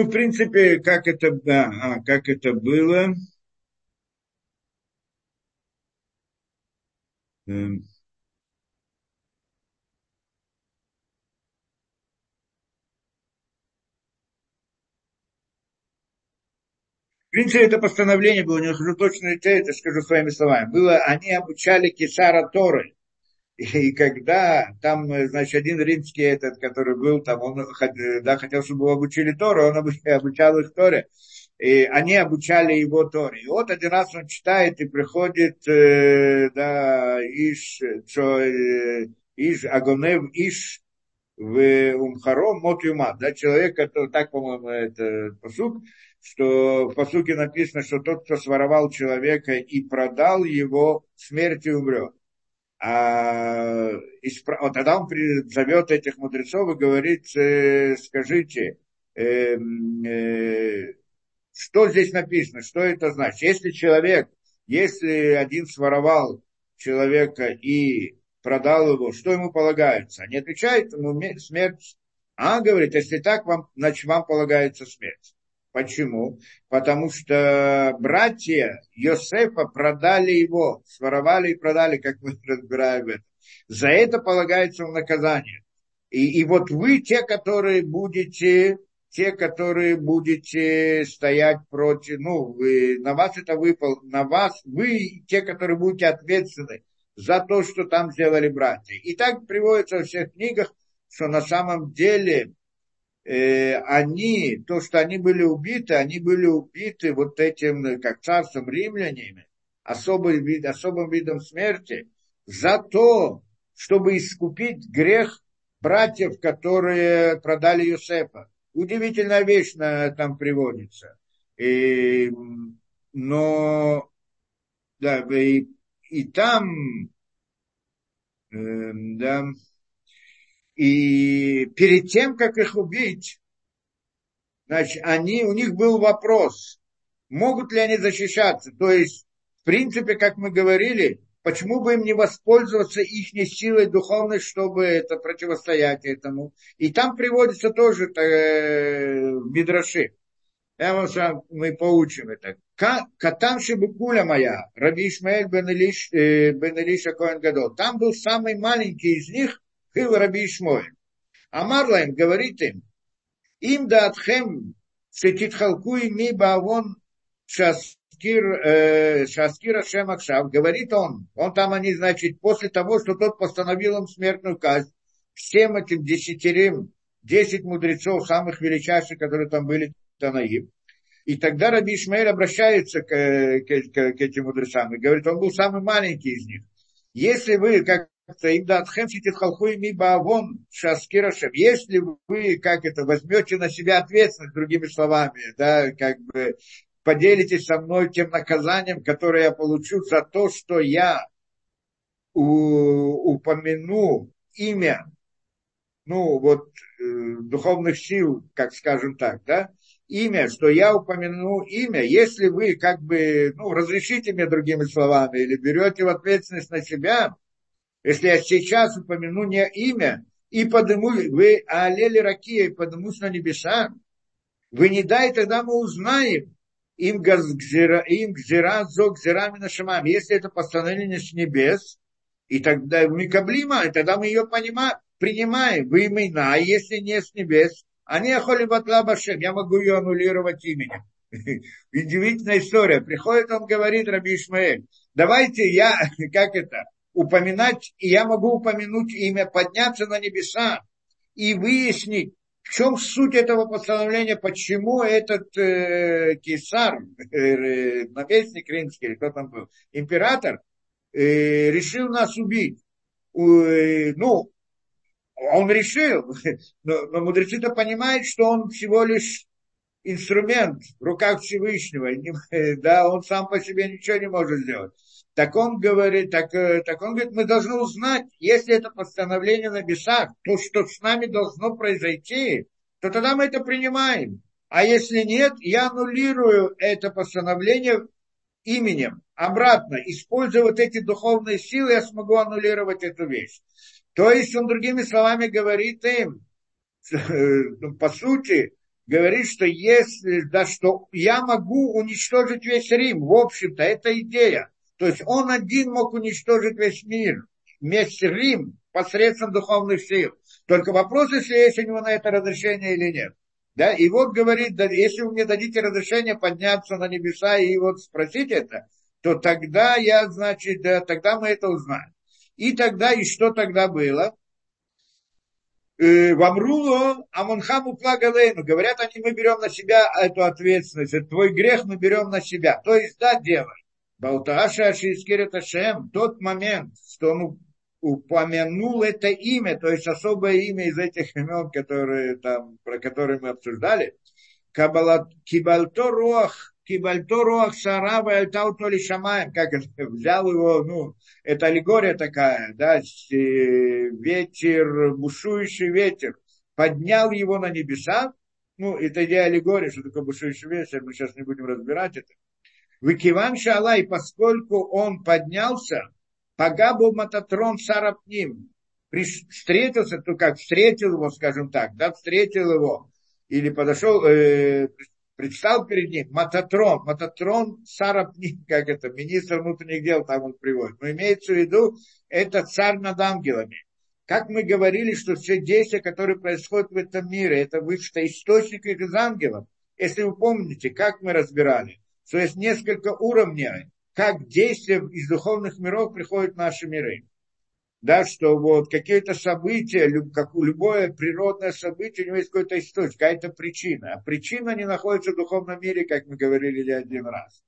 в принципе, как это, да, а, как это было. Эм. Принципе, это постановление было, не хожу точно это скажу своими словами. Было, они обучали Кесара Торы. И когда там, значит, один римский этот, который был там, он да, хотел, чтобы его обучили Тору, он обучал их Торе. И они обучали его Торе. И вот один раз он читает и приходит, э, да, Иш, что, э, Иш, Агонев Иш, в Умхаром Мот Юмат, да, человек, который, так, по-моему, это посук, что в посуке написано, что тот, кто своровал человека и продал его, смертью умрет. А, вот тогда он зовет этих мудрецов и говорит, э, скажите, э, э, что здесь написано, что это значит? Если человек, если один своровал человека и продал его, что ему полагается? Они отвечают ему смерть. А говорит, если так, вам, значит, вам полагается смерть. Почему? Потому что братья Йосефа продали его, своровали и продали, как мы разбираем это. За это полагается наказание. И, и вот вы те, которые будете, те, которые будете стоять против, ну, вы, на вас это выпал, на вас, вы те, которые будете ответственны за то, что там сделали братья. И так приводится во всех книгах, что на самом деле они, то, что они были убиты, они были убиты вот этим, как царством римлянами, особым, вид, особым видом смерти, за то, чтобы искупить грех братьев, которые продали Юсефа. Удивительная вещь на, там приводится. И, но да, и, и там э, да, и перед тем, как их убить, значит, они, у них был вопрос, могут ли они защищаться. То есть, в принципе, как мы говорили, почему бы им не воспользоваться их силой духовной, чтобы это противостоять этому. И там приводится тоже э, Мидраши. Я вам сам, мы поучим это. Катам Шибукуля моя, Раби Ишмаэль бен Илиша Коэн Гадол. Там был самый маленький из них, был Раби Ишмаэль. Амарлайн говорит им, им да атхем шетитхалкуй ми баавон шаскир, э, шаскира шемакшав, говорит он, он там они, значит, после того, что тот постановил им смертную казнь, всем этим десятерым, десять мудрецов, самых величайших, которые там были, Танаим, и тогда Раби Ишмаэль обращается к, к, к, к этим мудрецам и говорит, он был самый маленький из них. Если вы, как если вы, как это, возьмете на себя ответственность, другими словами, да, как бы поделитесь со мной тем наказанием, которое я получу за то, что я упомяну имя, ну, вот, э, духовных сил, как скажем так, да, имя, что я упомяну имя, если вы как бы, ну, разрешите мне другими словами, или берете в ответственность на себя, если я сейчас упомяну не имя, и подниму, вы алели ракия, и поднимусь на небеса, вы не дай, тогда мы узнаем, им гзира, им гзира, зо гзирами нашамам. Если это постановление с небес, и тогда мы каблима, и тогда мы ее понимаем, принимаем. Вы имена, если не с небес, они охоли батла башем, я могу ее аннулировать именем. Удивительная история. Приходит, он говорит, Раби Ишмаэль, давайте я, как это, упоминать, и я могу упомянуть имя, подняться на небеса и выяснить, в чем суть этого постановления, почему этот э, кесар, э, наместник римский, или кто там был, император, э, решил нас убить. Э, ну, он решил, но, но мудрецы-то понимают, что он всего лишь инструмент в руках Всевышнего, да, он сам по себе ничего не может сделать. Так он говорит, так, э, так он говорит, мы должны узнать, если это постановление на бесах, то, что с нами должно произойти, то тогда мы это принимаем. А если нет, я аннулирую это постановление именем. Обратно, используя вот эти духовные силы, я смогу аннулировать эту вещь. То есть он другими словами говорит им, ну, по сути, говорит, что если, да, что я могу уничтожить весь Рим, в общем-то, это идея. То есть он один мог уничтожить весь мир, весь Рим посредством духовных сил. Только вопрос, если есть у него на это разрешение или нет. Да, и вот говорит, да, если вы мне дадите разрешение подняться на небеса и вот спросить это, то тогда я, значит, да, тогда мы это узнаем. И тогда, и что тогда было? Э, Вамруло Амонхаму Плагалейну. Говорят они, мы берем на себя эту ответственность. Твой грех мы берем на себя. То есть, да, делай. Балтааша Ашискирет Ашем, тот момент, что он упомянул это имя, то есть особое имя из этих имен, которые там, про которые мы обсуждали, Кибальто Руах Кибальторуах Сарава Альтаутоли Шамаем, как взял его, ну, это аллегория такая, да, ветер, бушующий ветер, поднял его на небеса, ну, это идея аллегории, что такое бушующий ветер, мы сейчас не будем разбирать это. Викиван Шала, и поскольку он поднялся, Пагабу Мататрон Сарапним, встретился, то как встретил его, скажем так, да, встретил его, или подошел, э, предстал перед ним Мататрон, Мататрон Сарапник, как это, министр внутренних дел там он приводит. Но имеется в виду, это царь над ангелами. Как мы говорили, что все действия, которые происходят в этом мире, это вышто источник из ангелов. Если вы помните, как мы разбирали, что есть несколько уровней, как действия из духовных миров приходят в наши миры да, что вот какие-то события, как любое природное событие, у него есть какой-то источник, какая-то причина. А причина не находится в духовном мире, как мы говорили один раз.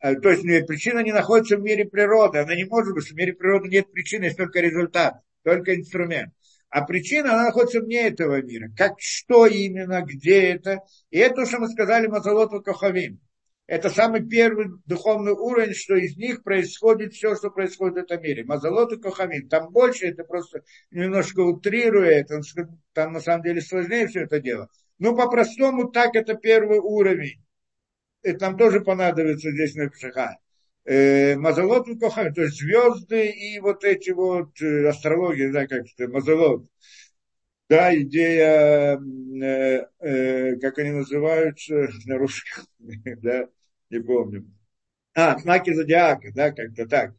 Э, то есть причина не находится в мире природы. Она не может быть, в мире природы нет причины, есть только результат, только инструмент. А причина, она находится вне этого мира. Как, что именно, где это. И это, что мы сказали, Мазалот Кохавим. Это самый первый духовный уровень, что из них происходит все, что происходит в этом мире. Мазалот и Кохамин. Там больше, это просто немножко утрирует, там на самом деле сложнее все это дело. Но по-простому так это первый уровень. И там тоже понадобится здесь написать. Э, Мазалот и Кохамин, то есть звезды и вот эти вот э, астрологии, да, как это, Мазалот да, идея, э, э, как они называются на русском, да, не помню. А, знаки зодиака, да, как-то так.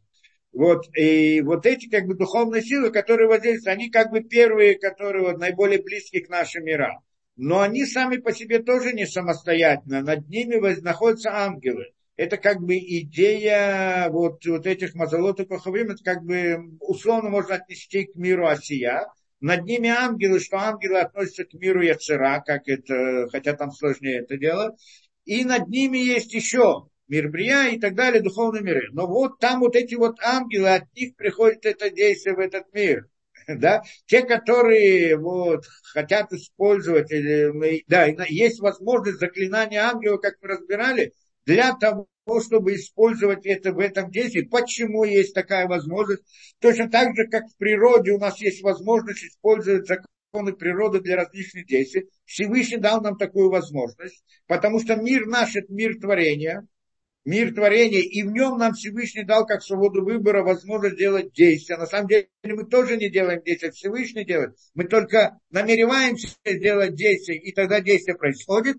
Вот, и вот эти как бы духовные силы, которые здесь, они как бы первые, которые вот наиболее близки к нашим мирам. Но они сами по себе тоже не самостоятельно. Над ними находятся ангелы. Это как бы идея вот, вот этих мазолот и коховим, это как бы условно можно отнести к миру Осия. Над ними ангелы, что ангелы относятся к миру Яцера, как это, хотя там сложнее это дело и над ними есть еще мир Брия и так далее, духовные миры. Но вот там вот эти вот ангелы, от них приходит это действие в этот мир. Да? Те, которые вот, хотят использовать, или, да, есть возможность заклинания ангела, как мы разбирали, для того, чтобы использовать это в этом действии. Почему есть такая возможность? Точно так же, как в природе у нас есть возможность использовать законы природы для различных действий. Всевышний дал нам такую возможность, потому что мир наш – это мир творения, мир творения, и в нем нам Всевышний дал как свободу выбора возможность делать действия. На самом деле мы тоже не делаем действия, Всевышний делает. Мы только намереваемся сделать действия, и тогда действие происходит.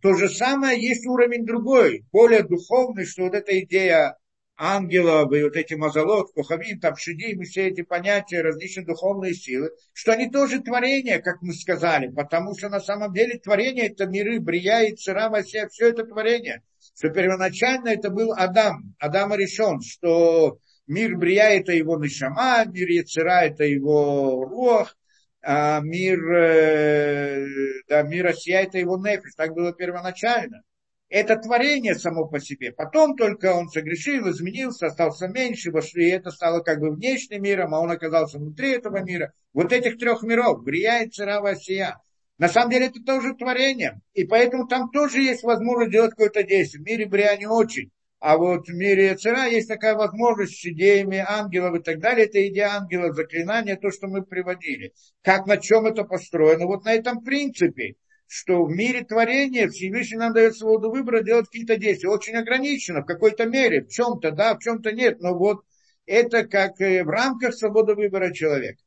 То же самое есть уровень другой, более духовный, что вот эта идея ангелов и вот эти мазалот, кухавин, там шидим и все эти понятия, различные духовные силы, что они тоже творения, как мы сказали, потому что на самом деле творение это миры, Брия и Цира, все, все это творение. Что первоначально это был Адам, Адам решен, что мир Брия это его Нишама, мир Яцера это его Руах, а мир, э, да, мир Россия это его Нефиш, так было первоначально это творение само по себе. Потом только он согрешил, изменился, остался меньше, вошли, и это стало как бы внешним миром, а он оказался внутри этого мира. Вот этих трех миров, Брия и Цара Васия. На самом деле это тоже творение. И поэтому там тоже есть возможность делать какое-то действие. В мире Брия не очень. А вот в мире Цара есть такая возможность с идеями ангелов и так далее. Это идея ангелов, заклинания, то, что мы приводили. Как, на чем это построено? Вот на этом принципе что в мире творения Всевышний нам дает свободу выбора делать какие-то действия. Очень ограничено в какой-то мере, в чем-то да, в чем-то нет, но вот это как э, в рамках свободы выбора человека.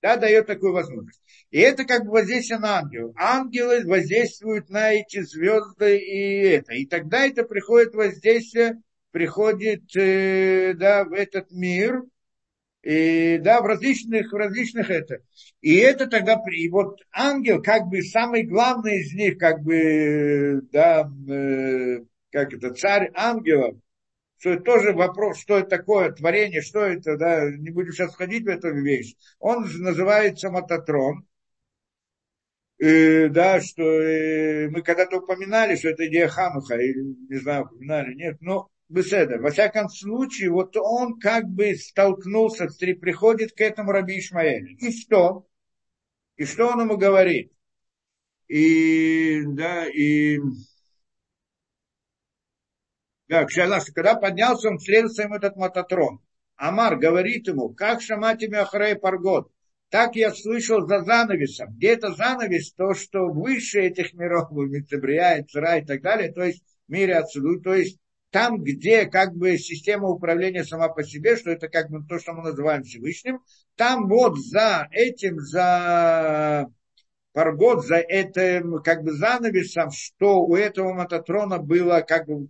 Да, дает такую возможность. И это как бы воздействие на ангелов. Ангелы воздействуют на эти звезды и это. И тогда это приходит воздействие, приходит э, да, в этот мир – и, да, в различных, в различных это. И это тогда, и вот ангел, как бы самый главный из них, как бы, да, э, как это, царь ангелов, что это тоже вопрос, что это такое творение, что это, да, не будем сейчас входить в эту вещь. Он называется Мототрон, э, да, что э, мы когда-то упоминали, что это идея Хамаха, или, не знаю, упоминали, нет, но Беседа. Во всяком случае, вот он как бы столкнулся, приходит к этому Раби Ишмаэлю. И что? И что он ему говорит? И, да, и, да, когда поднялся, он вслед за этот мототрон. Амар говорит ему, как шамати Махарей Паргот, так я слышал за занавесом. Где это занавес? То, что выше этих миров, Мицебрия, Цара и так далее, то есть в мире отсюда, то есть там, где как бы система управления сама по себе, что это как бы то, что мы называем Всевышним, там вот за этим, за паргот, за этим как бы занавесом, что у этого мототрона было как бы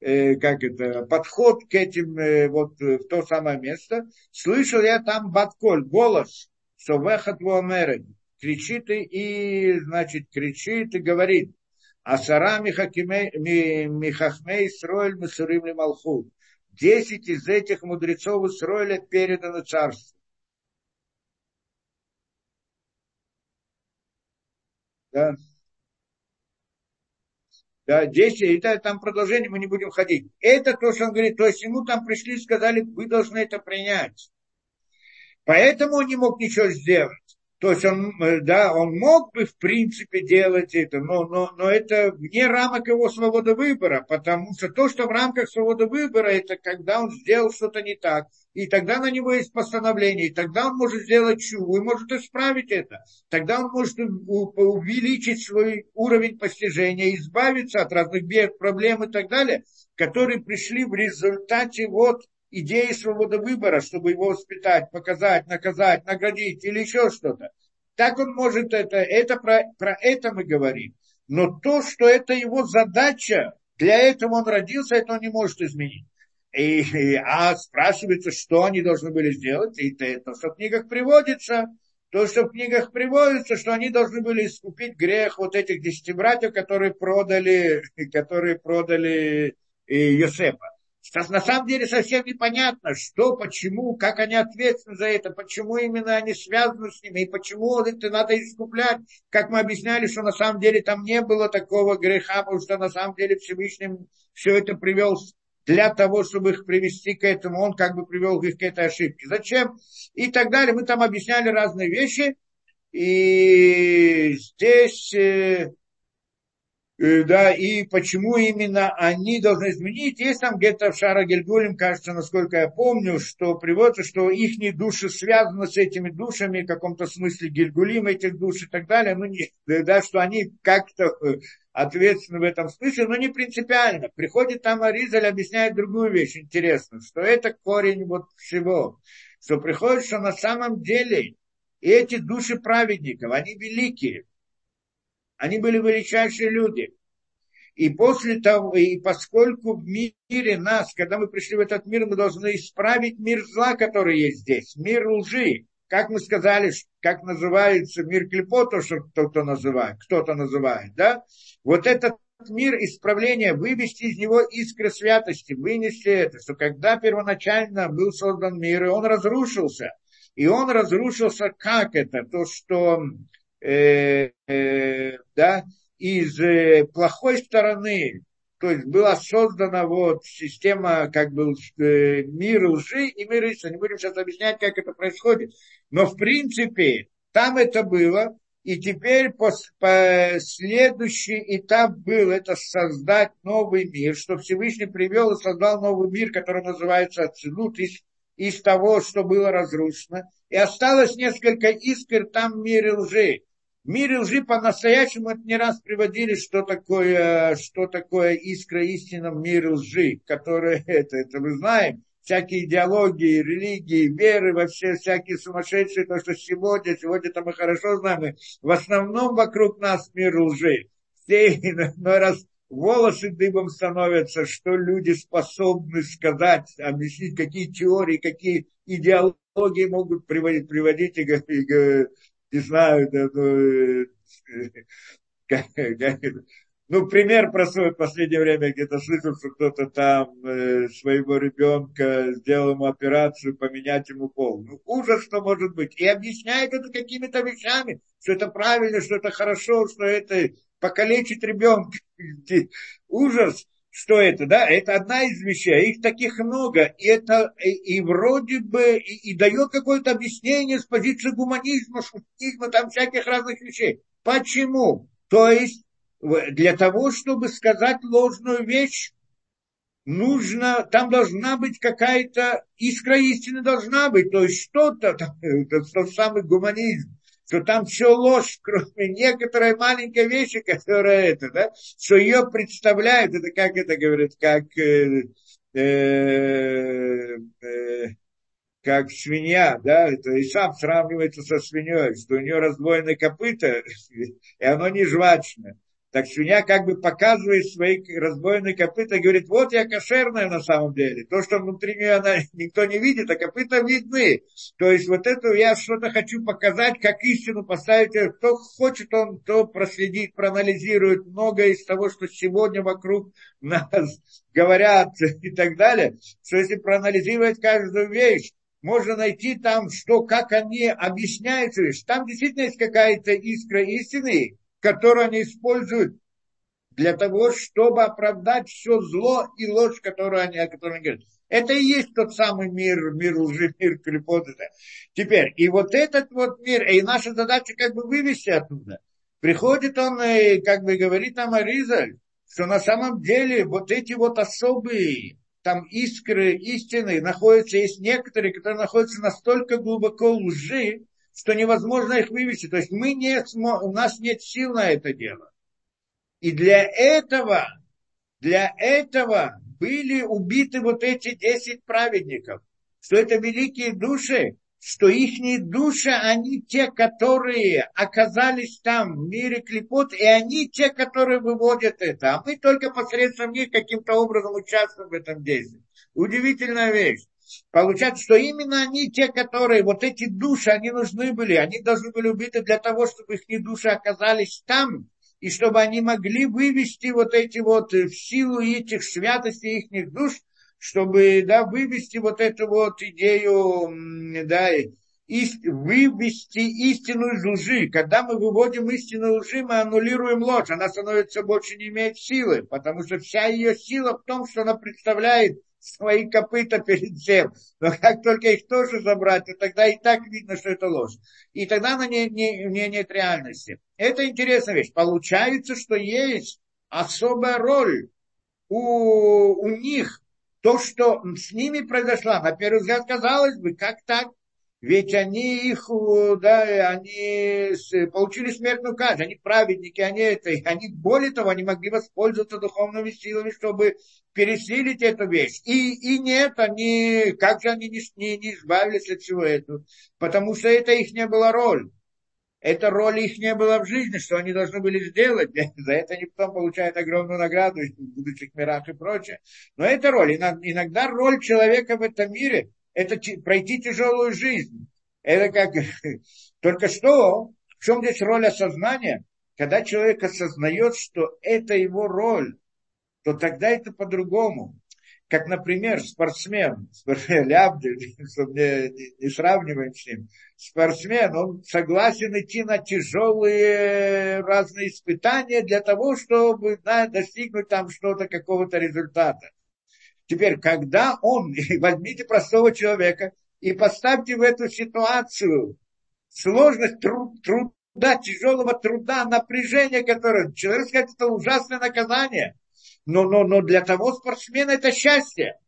э, как это, подход к этим, э, вот в то самое место, слышал я там Батколь, голос, что выход в Америке, кричит и, и, значит, кричит и говорит, Асара Михахмей Исроэль Масурим Малхут. Десять из этих мудрецов Исроэля переданы царству. Да. Да, десять, это там продолжение, мы не будем ходить. Это то, что он говорит, то есть ему там пришли и сказали, вы должны это принять. Поэтому он не мог ничего сделать. То есть он, э, да, он мог бы, в принципе, делать это, но, но, но это вне рамок его свободы выбора, потому что то, что в рамках свободы выбора, это когда он сделал что-то не так, и тогда на него есть постановление, и тогда он может сделать чуву, и может исправить это. Тогда он может увеличить свой уровень постижения, избавиться от разных бед, проблем и так далее, которые пришли в результате вот идеи свободы выбора, чтобы его воспитать, показать, наказать, наградить или еще что-то. Так он может это, это про, про это мы говорим. Но то, что это его задача, для этого он родился, это он не может изменить. И, и, а спрашивается, что они должны были сделать, и это, то, что в книгах приводится, то, что в книгах приводится, что они должны были искупить грех вот этих десяти братьев, которые продали, которые продали Йосепа. Сейчас на самом деле совсем непонятно, что, почему, как они ответственны за это, почему именно они связаны с ними, и почему это надо искуплять. Как мы объясняли, что на самом деле там не было такого греха, потому что на самом деле Всевышний все это привел для того, чтобы их привести к этому, он как бы привел их к этой ошибке. Зачем? И так далее. Мы там объясняли разные вещи. И здесь э, да, и почему именно они должны изменить. Есть там где-то в Шара Гельгулем, кажется, насколько я помню, что приводится, что их души связаны с этими душами, в каком-то смысле Гельгулим этих душ и так далее, ну, не, да, что они как-то э, ответственны в этом смысле, но не принципиально. Приходит там Аризаль, объясняет другую вещь интересную, что это корень вот всего, что приходит, что на самом деле эти души праведников, они великие, они были величайшие люди. И после того, и поскольку в мире нас, когда мы пришли в этот мир, мы должны исправить мир зла, который есть здесь, мир лжи. Как мы сказали, как называется мир клепота, что кто-то называет, кто-то называет, да? Вот этот мир исправления, вывести из него искры святости, вынести это, что когда первоначально был создан мир, и он разрушился, и он разрушился как это? То, что э, э, да, из э, плохой стороны, то есть была создана вот система, как бы э, мир лжи и мир истины. Не будем сейчас объяснять, как это происходит. Но в принципе там это было, и теперь по, по следующий этап был это создать новый мир, что Всевышний привел и создал новый мир, который называется Ацилут, из, из того, что было разрушено. И осталось несколько искр там в мире лжи. В мире лжи по-настоящему это не раз приводили, что такое, что такое искра истина в мире лжи, которая это, это мы знаем, всякие идеологии, религии, веры, вообще всякие сумасшедшие, то, что сегодня, сегодня-то мы хорошо знаем, в основном вокруг нас мир лжи. Все иной раз волосы дыбом становятся, что люди способны сказать, объяснить, какие теории, какие идеологии могут приводить, приводить и, и, не знаю, да, ну, как, как, ну, пример про свое последнее время где-то слышал, что кто-то там э, своего ребенка сделал ему операцию, поменять ему пол. Ну, ужас, что может быть. И объясняет это какими-то вещами, что это правильно, что это хорошо, что это покалечить ребенка. Ужас что это, да, это одна из вещей, их таких много, и это и, и вроде бы и, и дает какое-то объяснение с позиции гуманизма, шутизма, там всяких разных вещей. Почему? То есть для того, чтобы сказать ложную вещь, нужно, там должна быть какая-то искра истины должна быть, то есть что-то, это тот самый гуманизм что там все ложь, кроме некоторой маленькой вещи, которая это, да, что ее представляют, это как это говорит, как, э, э, э, как свинья, да, это и сам сравнивается со свиньей, что у нее раздвоены копыта, и оно не жвачное. Так свинья как бы показывает свои разбойные копыта говорит, вот я кошерная на самом деле. То, что внутри нее она, никто не видит, а копыта видны. То есть вот это я что-то хочу показать, как истину поставить. Кто хочет, он то проследит, проанализирует многое из того, что сегодня вокруг нас говорят и так далее. Что если проанализировать каждую вещь, можно найти там, что, как они объясняют вещь. Там действительно есть какая-то искра истины, которую они используют для того, чтобы оправдать все зло и ложь, которую они, о которой они говорят. Это и есть тот самый мир, мир лжи, мир клепота. Теперь, и вот этот вот мир, и наша задача как бы вывести оттуда. Приходит он и как бы говорит нам Аризаль, что на самом деле вот эти вот особые там искры истины находятся, есть некоторые, которые находятся настолько глубоко лжи, что невозможно их вывести. То есть мы не, у нас нет сил на это дело. И для этого, для этого были убиты вот эти десять праведников, что это великие души, что их души, они те, которые оказались там в мире клепот, и они те, которые выводят это. А мы только посредством них каким-то образом участвуем в этом действии. Удивительная вещь. Получается, что именно они те, которые, вот эти души, они нужны были, они должны были убиты для того, чтобы их души оказались там, и чтобы они могли вывести вот эти вот э, в силу этих святостей их душ, чтобы да, вывести вот эту вот идею, да, ист, вывести истину из лжи. Когда мы выводим истину из лжи, мы аннулируем ложь. Она становится больше не имеет силы, потому что вся ее сила в том, что она представляет свои копыта перед всем. Но как только их тоже забрать, то тогда и так видно, что это ложь. И тогда она не, не, не нет реальности. Это интересная вещь. Получается, что есть особая роль у, у них, то, что с ними произошло. На первый взгляд, казалось бы, как так? Ведь они их, да, они получили смертную казнь, они праведники, они это, они, более того, они могли воспользоваться духовными силами, чтобы пересилить эту вещь. И, и нет, они, как же они не, не, не избавились от всего этого? Потому что это их не была роль. Эта роль их не была в жизни, что они должны были сделать. За это они потом получают огромную награду в будущих мирах и прочее. Но это роль. Иногда роль человека в этом мире – это пройти тяжелую жизнь. Это как... Только что, в чем здесь роль осознания? Когда человек осознает, что это его роль, то тогда это по-другому. Как, например, спортсмен, Лябдель, чтобы не, не сравниваем с ним, спортсмен, он согласен идти на тяжелые разные испытания для того, чтобы да, достигнуть там что-то, какого-то результата. Теперь, когда он, возьмите простого человека и поставьте в эту ситуацию сложность труд, труда, тяжелого труда, напряжения, которое, человек скажет, это ужасное наказание. Но, но, но для того спортсмена это счастье.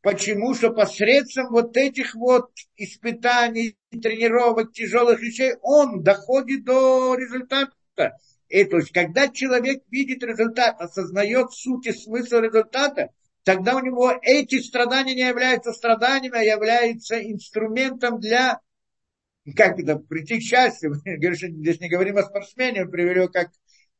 Почему? Что посредством вот этих вот испытаний, тренировок, тяжелых вещей, он доходит до результата. И то есть, когда человек видит результат, осознает суть и смысл результата, тогда у него эти страдания не являются страданиями, а являются инструментом для, как это, прийти к счастью. Здесь не говорим о спортсмене, привели как,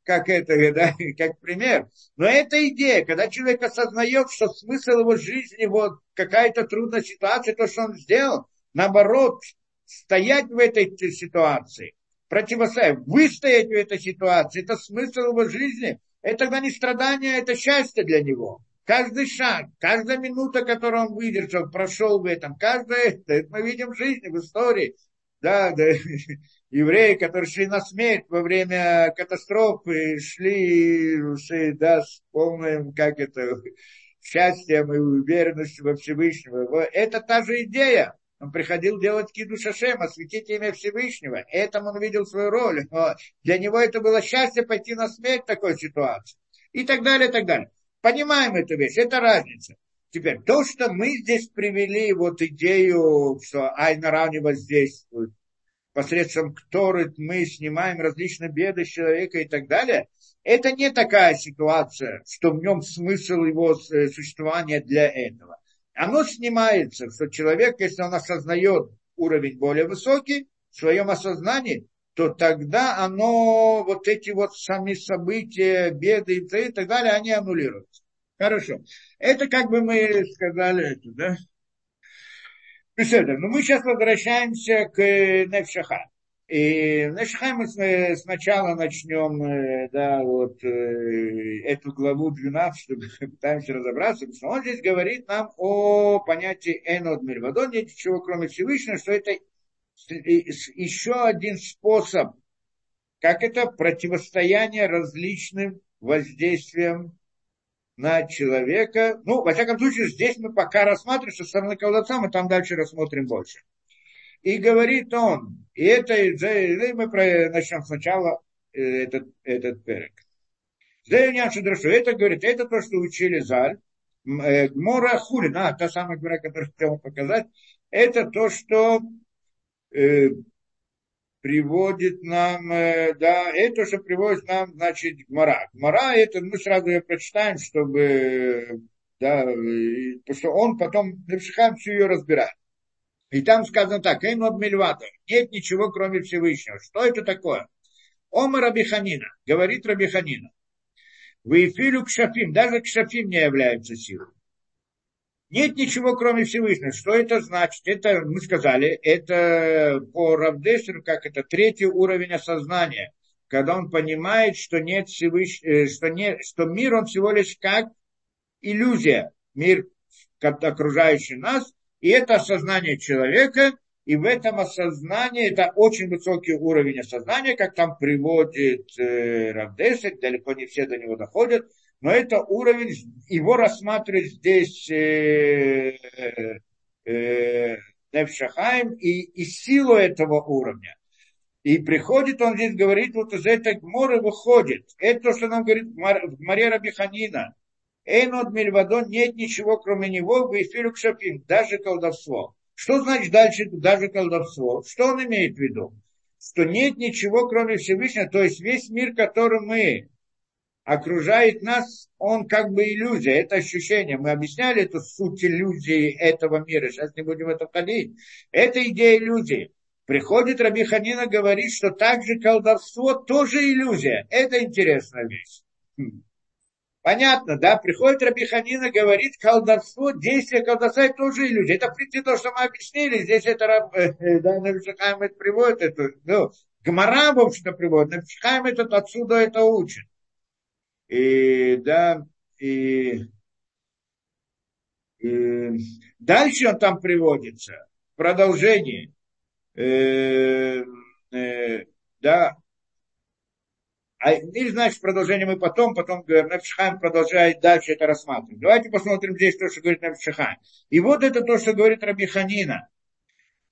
как это, да, как пример. Но это идея, когда человек осознает, что смысл его жизни, вот какая-то трудная ситуация, то, что он сделал, наоборот, стоять в этой ситуации, противостоять, выстоять в этой ситуации, это смысл его жизни, это тогда не страдание, это счастье для него. Каждый шаг, каждая минута, которую он выдержал, прошел в этом, каждое, это мы видим в жизни, в истории, да, да, евреи, которые шли на смерть во время катастрофы, шли, да, с полным, как это, счастьем и уверенностью во Всевышнего. Это та же идея. Он приходил делать киду шашем, осветить имя Всевышнего. Этому он видел свою роль. Но для него это было счастье пойти на смерть в такой ситуации. И так далее, и так далее. Понимаем эту вещь, это разница. Теперь, то, что мы здесь привели вот идею, что Айна равне воздействует, посредством которой мы снимаем различные беды человека и так далее, это не такая ситуация, что в нем смысл его э, существования для этого. Оно снимается, что человек, если он осознает уровень более высокий в своем осознании, то тогда оно, вот эти вот сами события, беды и так далее, они аннулируются. Хорошо. Это как бы мы сказали это, да? Беседа. Но мы сейчас возвращаемся к Невшаха. И Невшаха мы сначала начнем, э, да, вот э, эту главу 12, чтобы пытаемся разобраться, потому что он здесь говорит нам о понятии Энод Мирвадон, нет ничего кроме Всевышнего, что это еще один способ, как это противостояние различным воздействиям на человека. Ну, во всяком случае, здесь мы пока рассматриваем со стороны колдовца, мы там дальше рассмотрим больше. И говорит он, и это, мы начнем сначала э, этот, этот перек. Это говорит, это то, что учили Заль. Э, Гмора Хулин, а, та самая гмора, которую хотел показать, это то, что э, приводит нам, э, да, это, что приводит нам, значит, Гмара. Гмара, это мы сразу ее прочитаем, чтобы, да, потому что он потом, Напшихам всю ее разбирает. И там сказано так, Эйнод Мельвата, нет ничего, кроме Всевышнего. Что это такое? Ома Рабиханина, говорит Рабиханина. Вы эфиру к шафим, даже к шафим не является силой. Нет ничего, кроме Всевышнего. Что это значит? Это, мы сказали, это по Равдесеру, как это третий уровень осознания, когда он понимает, что нет Всевышнего, э, что, нет, что мир, он всего лишь как иллюзия, мир, окружающий нас, и это осознание человека, и в этом осознании, это очень высокий уровень осознания, как там приводит э, Равдесер, далеко не все до него доходят, но это уровень, его рассматривать здесь э, э, Невшахаем и, и силу этого уровня. И приходит он здесь, говорит, вот из этой гморы выходит. Это то, что нам говорит в Гмаре Рабиханина. Эйнод Мельвадон, нет ничего, кроме него, в эфиру кшапим, даже колдовство. Что значит дальше даже колдовство? Что он имеет в виду? Что нет ничего, кроме Всевышнего, то есть весь мир, который мы окружает нас, он как бы иллюзия, это ощущение. Мы объясняли эту суть иллюзии этого мира, сейчас не будем в это входить. Это идея иллюзии. Приходит Раби Ханина, говорит, что также колдовство тоже иллюзия. Это интересная вещь. Хм. Понятно, да? Приходит Раби Ханина, говорит, колдовство, действие колдовства это тоже иллюзия. Это, в принципе, то, что мы объяснили. Здесь это, э, э, да, Навишахайм это приводит. Это, ну, Гмара, в общем-то, приводит. Навишахайм этот отсюда это учит. И, да, и, и дальше он там приводится, в продолжении, э, э, да, а, или, значит, продолжение мы потом, потом Навшихайм продолжает дальше это рассматривать. Давайте посмотрим здесь то, что говорит Навшихайм. И вот это то, что говорит Рабиханина.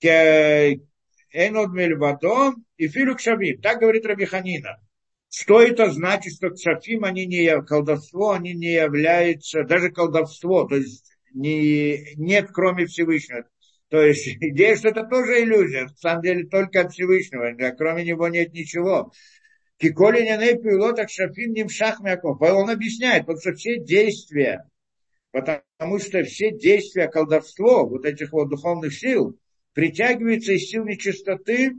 Энод Мельвадон и Филюк Шавим. Так говорит Рабиханина. Что это значит, что кшафим, они не, колдовство, они не являются, даже колдовство, то есть не, нет кроме Всевышнего. То есть идея, что это тоже иллюзия, на самом деле только от Всевышнего, а кроме него нет ничего. Киколи не пилота кшафим ним шахмяков. Он объясняет, потому что все действия, потому что все действия колдовства, вот этих вот духовных сил, притягиваются из сил нечистоты,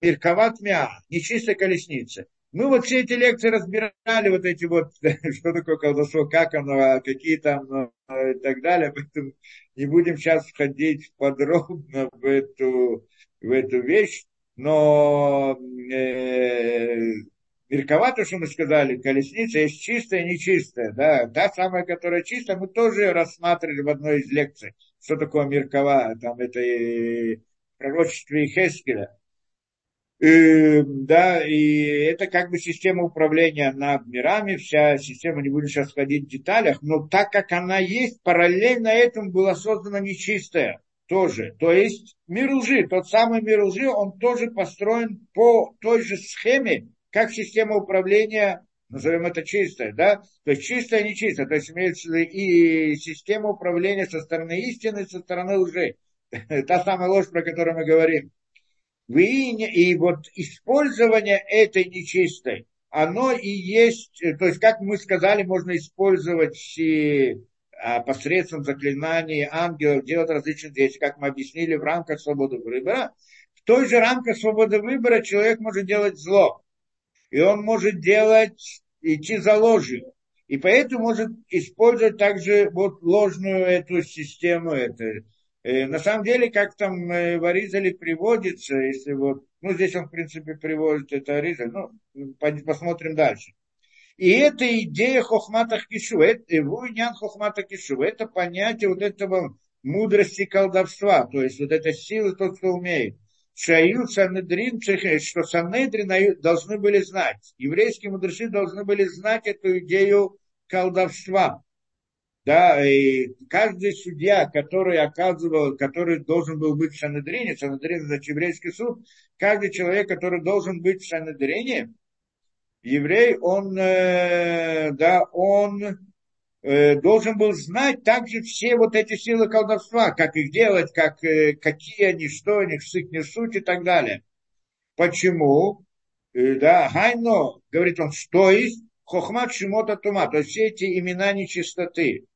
э, Ирковат Мя, нечистая колесница. Мы вот все эти лекции разбирали, вот эти вот, что такое колдовство, как оно, какие там ну, и так далее. Поэтому не будем сейчас входить подробно в эту, в эту вещь. Но э, Мерковато, что мы сказали, колесница есть чистая и нечистая. Да? Та самая, которая чистая, мы тоже рассматривали в одной из лекций, что такое Меркова, там это и пророчество Хескеля Э, да, и это как бы система управления над мирами, вся система, не буду сейчас ходить в деталях, но так как она есть, параллельно этому была создана нечистая тоже. То есть мир лжи, тот самый мир лжи, он тоже построен по той же схеме, как система управления, назовем это чистая, да, то есть чистая, нечистая, то есть имеется и система управления со стороны истины, со стороны лжи. Та самая ложь, про которую мы говорим. И вот использование этой нечистой, оно и есть, то есть, как мы сказали, можно использовать и а, посредством заклинаний ангелов, делать различные действия, как мы объяснили в рамках свободы выбора. В той же рамках свободы выбора человек может делать зло. И он может делать, идти за ложью. И поэтому может использовать также вот ложную эту систему, это, Э, на самом деле, как там э, в Аризале приводится, если вот, ну, здесь он, в принципе, приводит это Аризаль, ну, посмотрим дальше. И эта идея хохмата кишу, это вуйнян хохмата кишу, это понятие вот этого мудрости колдовства, то есть вот эта сила, тот, кто умеет. Шаю Санедрин, что Санедрин должны были знать, еврейские мудрецы должны были знать эту идею колдовства. Да, и каждый судья, который оказывал, который должен был быть в Санедрине, Санедрин, значит, еврейский суд, каждый человек, который должен быть в Санедрине, еврей, он, э, да, он э, должен был знать также все вот эти силы колдовства, как их делать, как, э, какие они, что они, с их несут и так далее. Почему? Да, Хайно, говорит он, что есть хохмат шимота тума, то есть все эти имена нечистоты.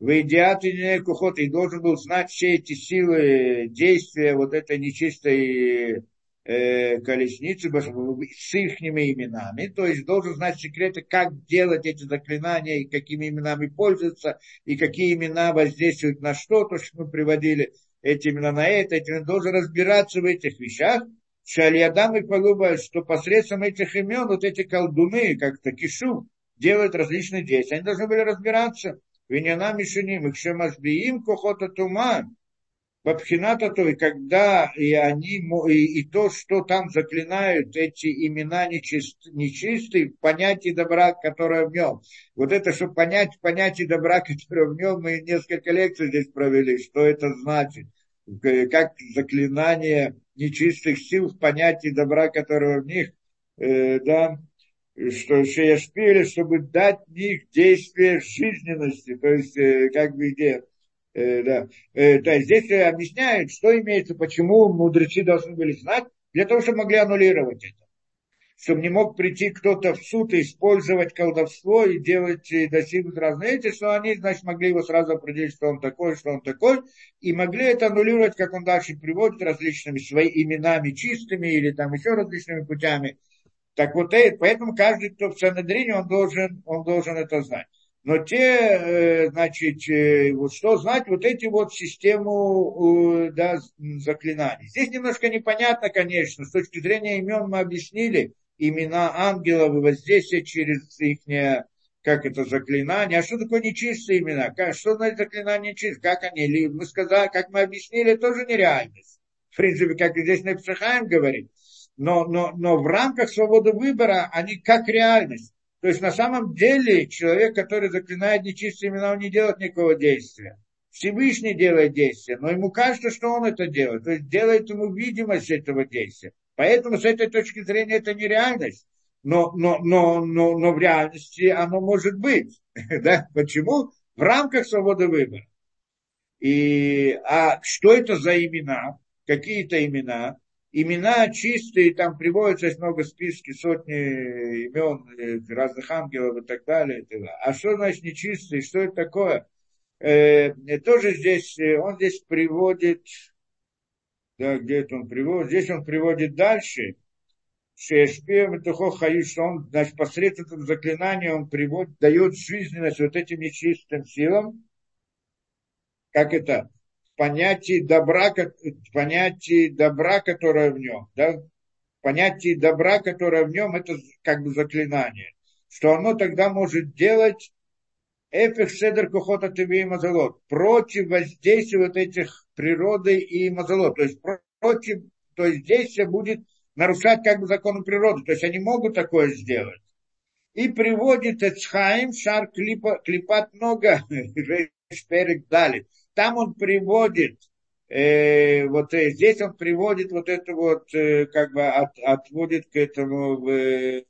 В идиате кухот, и должен был знать все эти силы действия вот этой нечистой э, колесницы с их именами, то есть должен знать секреты, как делать эти заклинания, и какими именами пользоваться, и какие имена воздействуют на что, то, что мы приводили, эти имена на это, эти, он должен разбираться в этих вещах, Шалиадам и Палуба, что посредством этих имен вот эти колдуны, как Такишу, делают различные действия. Они должны были разбираться. Виняна Мишуним, их Шемашбиим, Кохота Тума, Бабхината, то и когда и они, и, и то, что там заклинают эти имена нечист, нечистые, понятие добра, которое в нем. Вот это, чтобы понять понятие добра, которое в нем, мы несколько лекций здесь провели, что это значит. Как заклинание нечистых сил в понятии добра, которое в них, э, да, что шеяшпили, чтобы дать них действие жизненности, то есть, э, как бы где, Э, да. Э, то есть здесь объясняют, что имеется, почему мудрецы должны были знать, для того, чтобы могли аннулировать это. Чтобы не мог прийти кто-то в суд и использовать колдовство и делать, и достигнуть разные что они, значит, могли его сразу определить, что он такой, что он такой, и могли это аннулировать, как он дальше приводит, различными своими именами чистыми или там еще различными путями. Так вот, э, поэтому каждый, кто в Санедрине, он должен, он должен это знать. Но те, э, значит, э, вот что знать, вот эти вот систему да, заклинаний. Здесь немножко непонятно, конечно, с точки зрения имен мы объяснили имена ангелов и воздействие через их, как это заклинание. А что такое нечистые имена? Что значит заклинание чистые? Как они? Мы сказали, как мы объяснили, тоже нереальность. В принципе, как здесь на Психаем говорит. Но, но, но в рамках свободы выбора они как реальность. То есть на самом деле человек, который заклинает нечистые имена, он не делает никакого действия. Всевышний делает действие, но ему кажется, что он это делает. То есть делает ему видимость этого действия. Поэтому с этой точки зрения это нереальность. Но, но, но, но, но в реальности оно может быть. да? Почему? В рамках свободы выбора. И, а что это за имена? Какие-то имена? Имена чистые, там приводится много списки, сотни имен э, разных ангелов и так далее. А что значит нечистые, что это такое? Э, тоже здесь, э, он здесь приводит, да, где это он приводит, здесь он приводит дальше, Шешпеем и хаю, что он, значит, посредством заклинания он приводит, дает жизненность вот этим нечистым силам, как это, понятие добра, понятие добра, которое в нем, да, понятие добра, которое в нем, это как бы заклинание, что оно тогда может делать? Эффект седер кухота тебе и мазалот, против воздействия вот этих природы и мазалот, то есть против, то есть действие будет нарушать как бы законы природы, то есть они могут такое сделать. И приводит Эцхайм, шар клипа, клипат много, шперик дали там он приводит, э, вот э, здесь он приводит вот это вот, э, как бы от, отводит к этому э,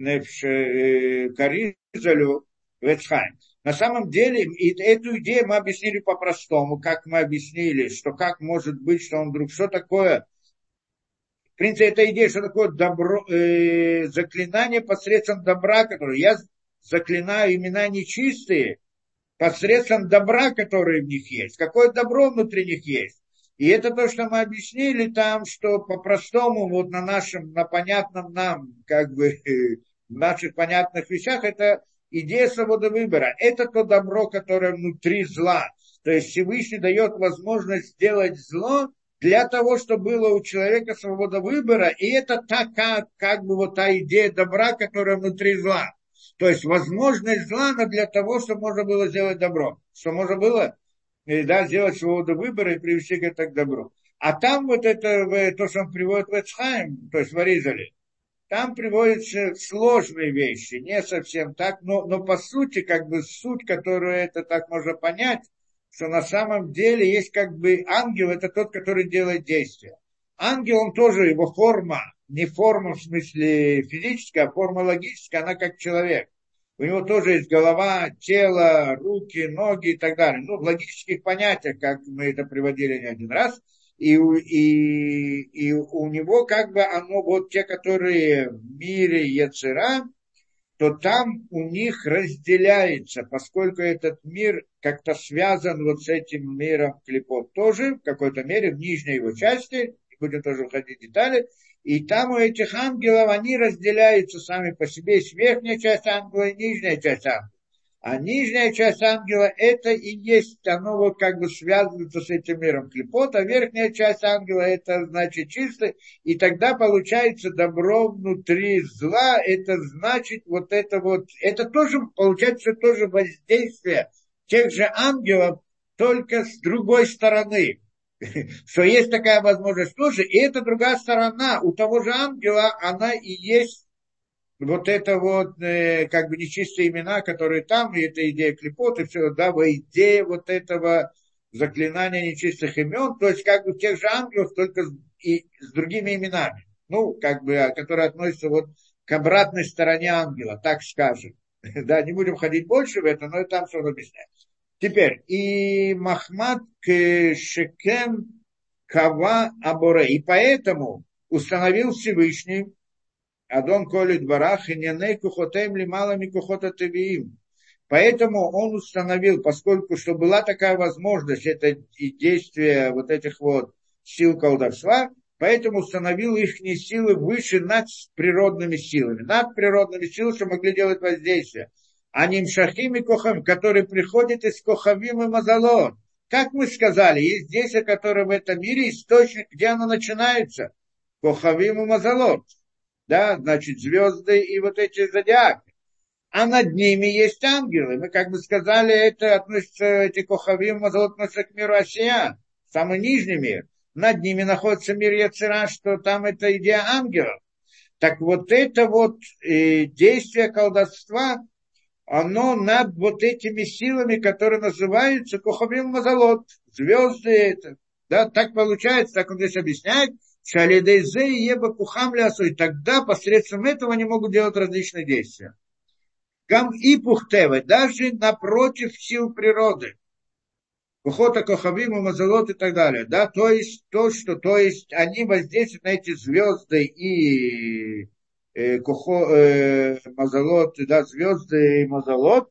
э, Каризалю Ветхайм. На самом деле, и эту идею мы объяснили по-простому, как мы объяснили, что как может быть, что он вдруг, что такое, в принципе, эта идея, что такое добро, э, заклинание посредством добра, которое я заклинаю имена нечистые, посредством добра, которое в них есть. Какое добро внутри них есть. И это то, что мы объяснили там, что по-простому, вот на нашем, на понятном нам, как бы, в наших понятных вещах, это идея свободы выбора. Это то добро, которое внутри зла. То есть Всевышний дает возможность сделать зло для того, чтобы было у человека свобода выбора. И это та, как, как бы вот та идея добра, которая внутри зла. То есть возможность зла, для того, чтобы можно было сделать добро. Что можно было да, сделать свободу выбора и привести к этому добру. А там вот это, то, что он приводит в Эцхайм, то есть в Аризале, там приводятся сложные вещи, не совсем так, но, но по сути, как бы суть, которую это так можно понять, что на самом деле есть как бы ангел, это тот, который делает действия. Ангел, он тоже, его форма, не форма в смысле физическая, а форма логическая, она как человек. У него тоже есть голова, тело, руки, ноги и так далее. Ну, в логических понятиях, как мы это приводили не один раз. И, и, и у него как бы оно, вот те, которые в мире Яцера, то там у них разделяется, поскольку этот мир как-то связан вот с этим миром клипов тоже, в какой-то мере, в нижней его части, будем тоже уходить в детали, и там у этих ангелов они разделяются сами по себе. Есть верхняя часть ангела и нижняя часть ангела. А нижняя часть ангела это и есть, оно вот как бы связывается с этим миром клепот, а верхняя часть ангела это значит чисто, и тогда получается добро внутри зла, это значит вот это вот, это тоже получается тоже воздействие тех же ангелов, только с другой стороны. что есть такая возможность тоже, и это другая сторона у того же ангела, она и есть вот это вот, э, как бы нечистые имена, которые там, и это идея клепот, и все, да, во идея вот этого заклинания нечистых имен, то есть как бы тех же ангелов, только и с другими именами, ну, как бы, а, которые относятся вот к обратной стороне ангела, так скажем. Да, не будем ходить больше в это, но и там все объясняется. Теперь, и Махмад Шекем Кава Аборе. И поэтому установил Всевышний Адон Колит Барах и Неней Кухотем Лималами Кухота Тевиим. Поэтому он установил, поскольку что была такая возможность, это и действие вот этих вот сил колдовства, поэтому установил их силы выше над природными силами, над природными силами, что могли делать воздействие а нимшахим и кохавим, который приходит из кохавим и мазалот. Как мы сказали, есть действие, которое в этом мире источник, где оно начинается. Кохавим и мазалот. Да, значит, звезды и вот эти зодиаки. А над ними есть ангелы. Мы, как бы сказали, это относится, эти кохавим и мазалот относятся к миру Асия, самый нижний мир. Над ними находится мир Яцера, что там это идея ангелов. Так вот это вот э, действие колдовства, оно над вот этими силами, которые называются Кохавим Мазалот, звезды это. Да, так получается, так он здесь объясняет, Шалидейзе и Еба Кухам Лясой. Тогда посредством этого они могут делать различные действия. Гам и Пухтевы, даже напротив сил природы. Кухота Кохавим, Мазалот и так далее. Да, то есть то, что, то есть они воздействуют на эти звезды и кухо, э, Мазалот, да, звезды и Мазалот.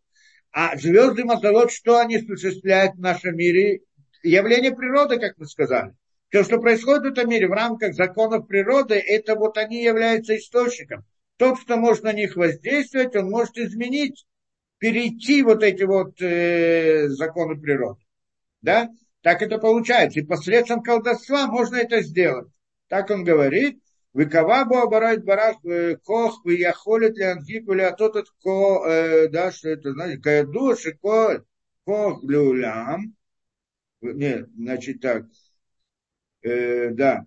А звезды и Мазалот, что они осуществляют в нашем мире? Явление природы, как мы сказали. Все, что происходит в этом мире в рамках законов природы, это вот они являются источником. Тот, кто может на них воздействовать, он может изменить, перейти вот эти вот э, законы природы. Да? Так это получается. И посредством колдовства можно это сделать. Так он говорит. Векава бо оборает барах кох, вы яхолит ли ангику ли а тот ко, да, что это, знаете, каяду, шико, кох люлям. Нет, значит так, э, да.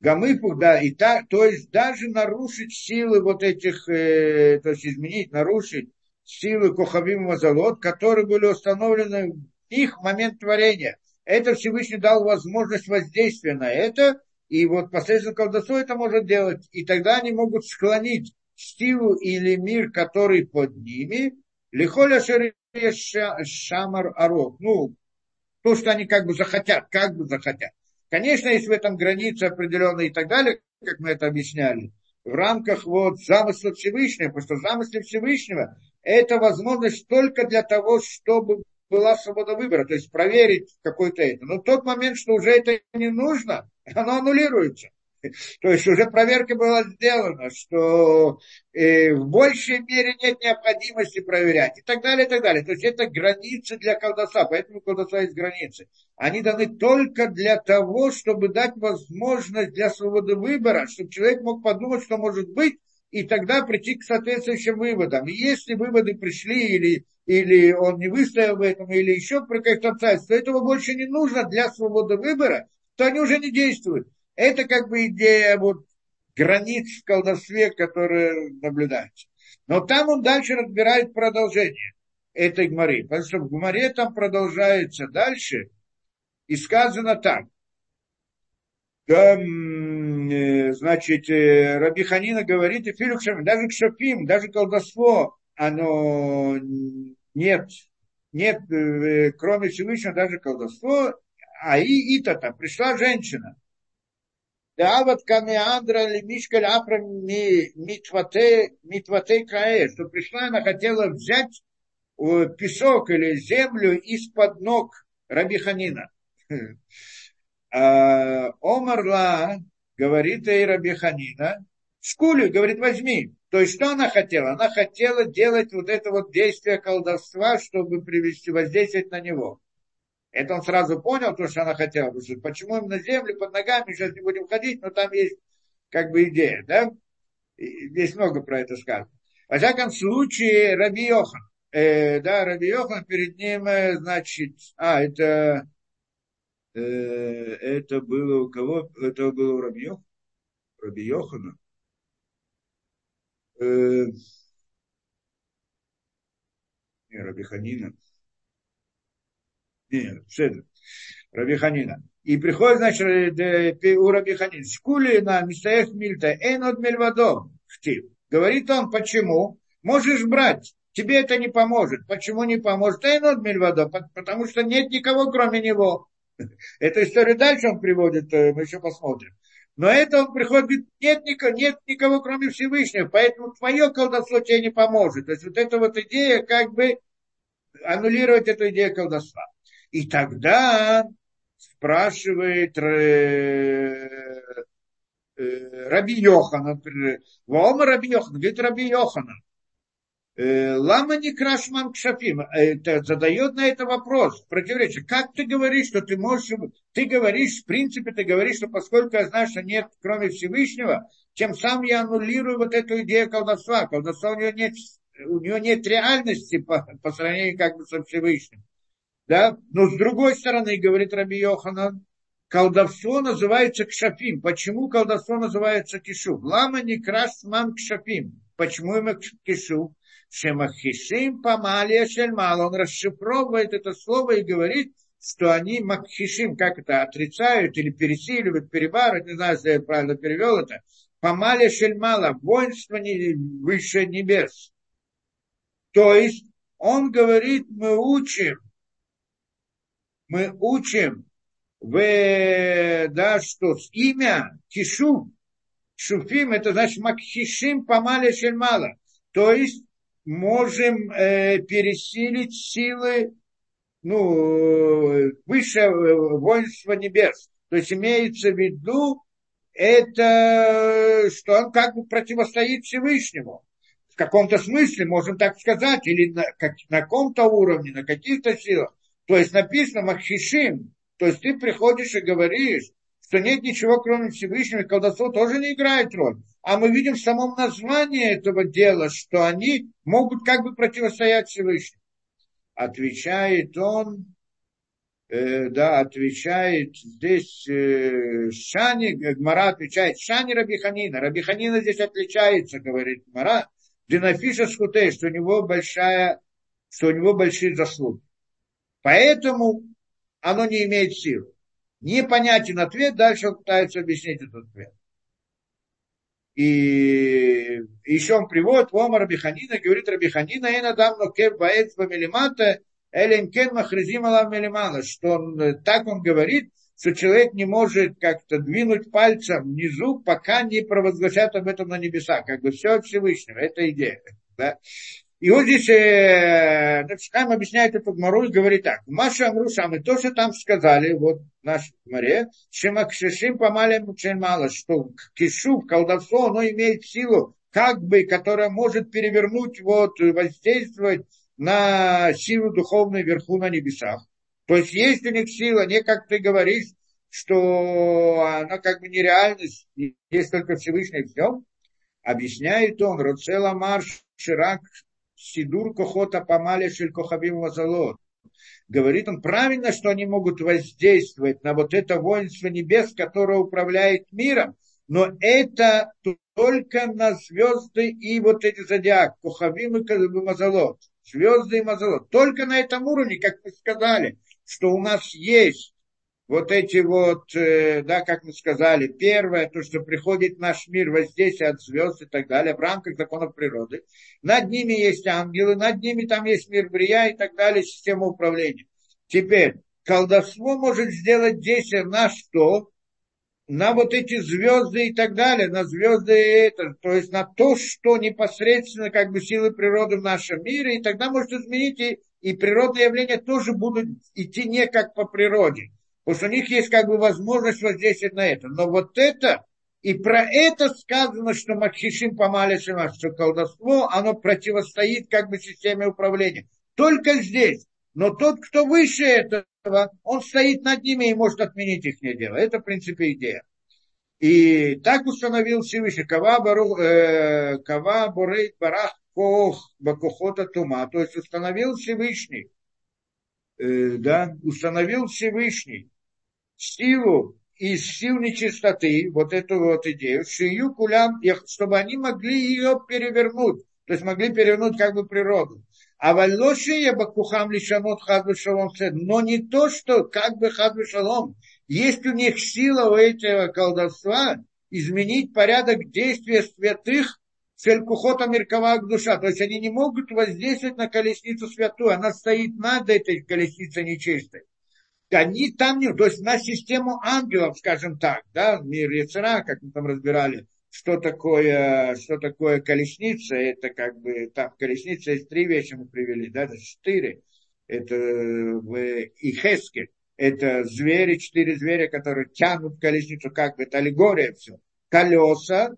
Гамыпух, да, и так, то есть даже нарушить силы вот этих, э, то есть изменить, нарушить силы Кохавим Мазалот, которые были установлены в их момент творения. Это Всевышний дал возможность воздействия на это, и вот посредством колдовства это может делать. И тогда они могут склонить силу или мир, который под ними, лихоля шамар арок. Ну, то, что они как бы захотят, как бы захотят. Конечно, есть в этом границы определенные и так далее, как мы это объясняли, в рамках вот замысла Всевышнего, потому что замысел Всевышнего – это возможность только для того, чтобы была свобода выбора, то есть проверить какой-то это. Но тот момент, что уже это не нужно, оно аннулируется. То есть уже проверка была сделана, что э, в большей мере нет необходимости проверять и так далее, и так далее. То есть это границы для колдоса, поэтому колдоса есть границы. Они даны только для того, чтобы дать возможность для свободы выбора, чтобы человек мог подумать, что может быть, и тогда прийти к соответствующим выводам. И если выводы пришли или или он не выстоял в этом, или еще при каких-то обстоятельствах, то этого больше не нужно для свободы выбора, то они уже не действуют. Это как бы идея вот границ в колдовстве, которые наблюдаются. Но там он дальше разбирает продолжение этой Гмары. Потому что в Гмаре там продолжается дальше, и сказано так. Там, э, значит, э, Раби Ханина говорит, и Филюкшем, даже к Шапим, даже колдовство, оно нет, нет, э, кроме Всевышнего, даже колдовство, а и Итата, пришла женщина. Да вот камеандра ли мишкаль апра митвате каэ, что пришла, она хотела взять песок или землю из-под ног Рабиханина. А, Омарла говорит ей Рабиханина, шкулю, говорит, возьми. То есть, что она хотела? Она хотела делать вот это вот действие колдовства, чтобы привести, воздействовать на него. Это он сразу понял, то, что она хотела. Потому что почему именно землю под ногами, сейчас не будем ходить, но там есть как бы идея, да? Здесь много про это сказано. Во всяком случае, Раби Йохан, э, да, Раби Йохан, перед ним, э, значит, а, это, э, это было у кого? Это было у Раби Йохана? Раби Йохана. Э, не, Раби Ханина. Нет, Седр. Раби Ханина. И приходит, значит, у Раби Ханина. Шкули на Мистаех Мильта, Эйн от Мельвадо. Говорит он, почему? Можешь брать тебе это не поможет. Почему не поможет? Эйнот Мильвадо, потому что нет никого, кроме него. Эту историю дальше он приводит, э, мы еще посмотрим. Но это он приходит, нет никого, нет никого, кроме Всевышнего, поэтому твое колдовство тебе не поможет. То есть вот эта вот идея, как бы аннулировать эту идею колдовства. И тогда спрашивает э, э, Раби Йохан, Ваома Раби Йохан, говорит Раби Йоханан, Э, Лама не крашман кшафим. Это задает на это вопрос, противоречие. Как ты говоришь, что ты можешь... Ты говоришь, в принципе, ты говоришь, что поскольку я знаю, что нет, кроме Всевышнего, тем самым я аннулирую вот эту идею колдовства. Колдовства у нее нет, у нее нет реальности по, по сравнению как бы со Всевышним. Да? Но с другой стороны, говорит Раби Йоханан, колдовство называется кшафим. Почему колдовство называется кишу? Лама не крашман кшафим. Почему именно кишу? Шемахишим помалия шельмал. Он расшифровывает это слово и говорит, что они макхишим, как это, отрицают или пересиливают, перебарывают, не знаю, если я правильно перевел это, помалия шельмала, воинство не, выше небес. То есть он говорит, мы учим, мы учим в, да, что с имя Кишу, Шуфим, это значит Макхишим Памаля Шельмала. То есть можем э, пересилить силы ну, выше воинства небес. То есть имеется в виду, это, что он как бы противостоит Всевышнему. В каком-то смысле, можем так сказать, или на, как, на каком-то уровне, на каких-то силах. То есть написано Махишим, то есть ты приходишь и говоришь, что нет ничего, кроме Всевышнего, и колдовство тоже не играет роль. А мы видим в самом названии этого дела, что они могут как бы противостоять Всевышнему. Отвечает он, э, да, отвечает здесь э, Шани, Гмара отвечает, Шани Рабиханина. Рабиханина здесь отличается, говорит Гмара, Динафиша Скутей, что у него большая, что у него большие заслуги. Поэтому оно не имеет силы непонятен ответ, дальше он пытается объяснить этот ответ. И еще он приводит, Ома Рабиханина, говорит Рабиханина, и надам нокев баэц бамелимата, элен махризим алам что он, так он говорит, что человек не может как-то двинуть пальцем внизу, пока не провозгласят об этом на небесах. Как бы все от Всевышнего. Это идея. Да? И вот здесь э, Хаим объясняет эту Гмару и говорит так. Маша Амруша, мы тоже там сказали, вот в нашей Гмаре, Шимакшишим помали мало, что кишу, колдовство, оно имеет силу, как бы, которая может перевернуть, вот, воздействовать на силу духовную вверху на небесах. То есть есть у них сила, не как ты говоришь, что она как бы нереальность, есть только Всевышний все. Объясняет он, Роцела Марш Ширак Сидур Кохота Памаля Шель Кохабим Вазалот. говорит он правильно, что они могут воздействовать на вот это воинство небес, которое управляет миром, но это только на звезды и вот эти зодиак, Кухавим и Мазалот, звезды и Мазалот. Только на этом уровне, как мы сказали, что у нас есть вот эти вот, э, да, как мы сказали, первое, то, что приходит наш мир воздействие от звезд и так далее, в рамках законов природы. Над ними есть ангелы, над ними там есть мир Брия и так далее, система управления. Теперь, колдовство может сделать действие на что? На вот эти звезды и так далее, на звезды это, то есть на то, что непосредственно как бы силы природы в нашем мире, и тогда может изменить и, и природные явления тоже будут идти не как по природе Потому что у них есть как бы возможность воздействовать на это. Но вот это, и про это сказано, что Макхишим помали что колдовство, оно противостоит как бы системе управления. Только здесь. Но тот, кто выше этого, он стоит над ними и может отменить их дело. Это, в принципе, идея. И так установил Всевышний. Кава, бару, э, кава бурей барах кох бакохота тума. То есть установил Всевышний. Э, да, установил Всевышний силу из сил нечистоты, вот эту вот идею, шию кулям, чтобы они могли ее перевернуть, то есть могли перевернуть как бы природу. А валошия бакухам лишанот хадбы шалом но не то, что как бы хадбы шалом, есть у них сила у этого колдовства изменить порядок действия святых целькухота меркова душа. То есть они не могут воздействовать на колесницу святую, она стоит над этой колесницей нечистой они там не... То есть на систему ангелов, скажем так, да, мир Яцера, как мы там разбирали, что такое, что такое колесница, это как бы, там колесница есть три вещи мы привели, да, это четыре, это в Ихеске, это звери, четыре зверя, которые тянут колесницу, как бы, это аллегория все, колеса,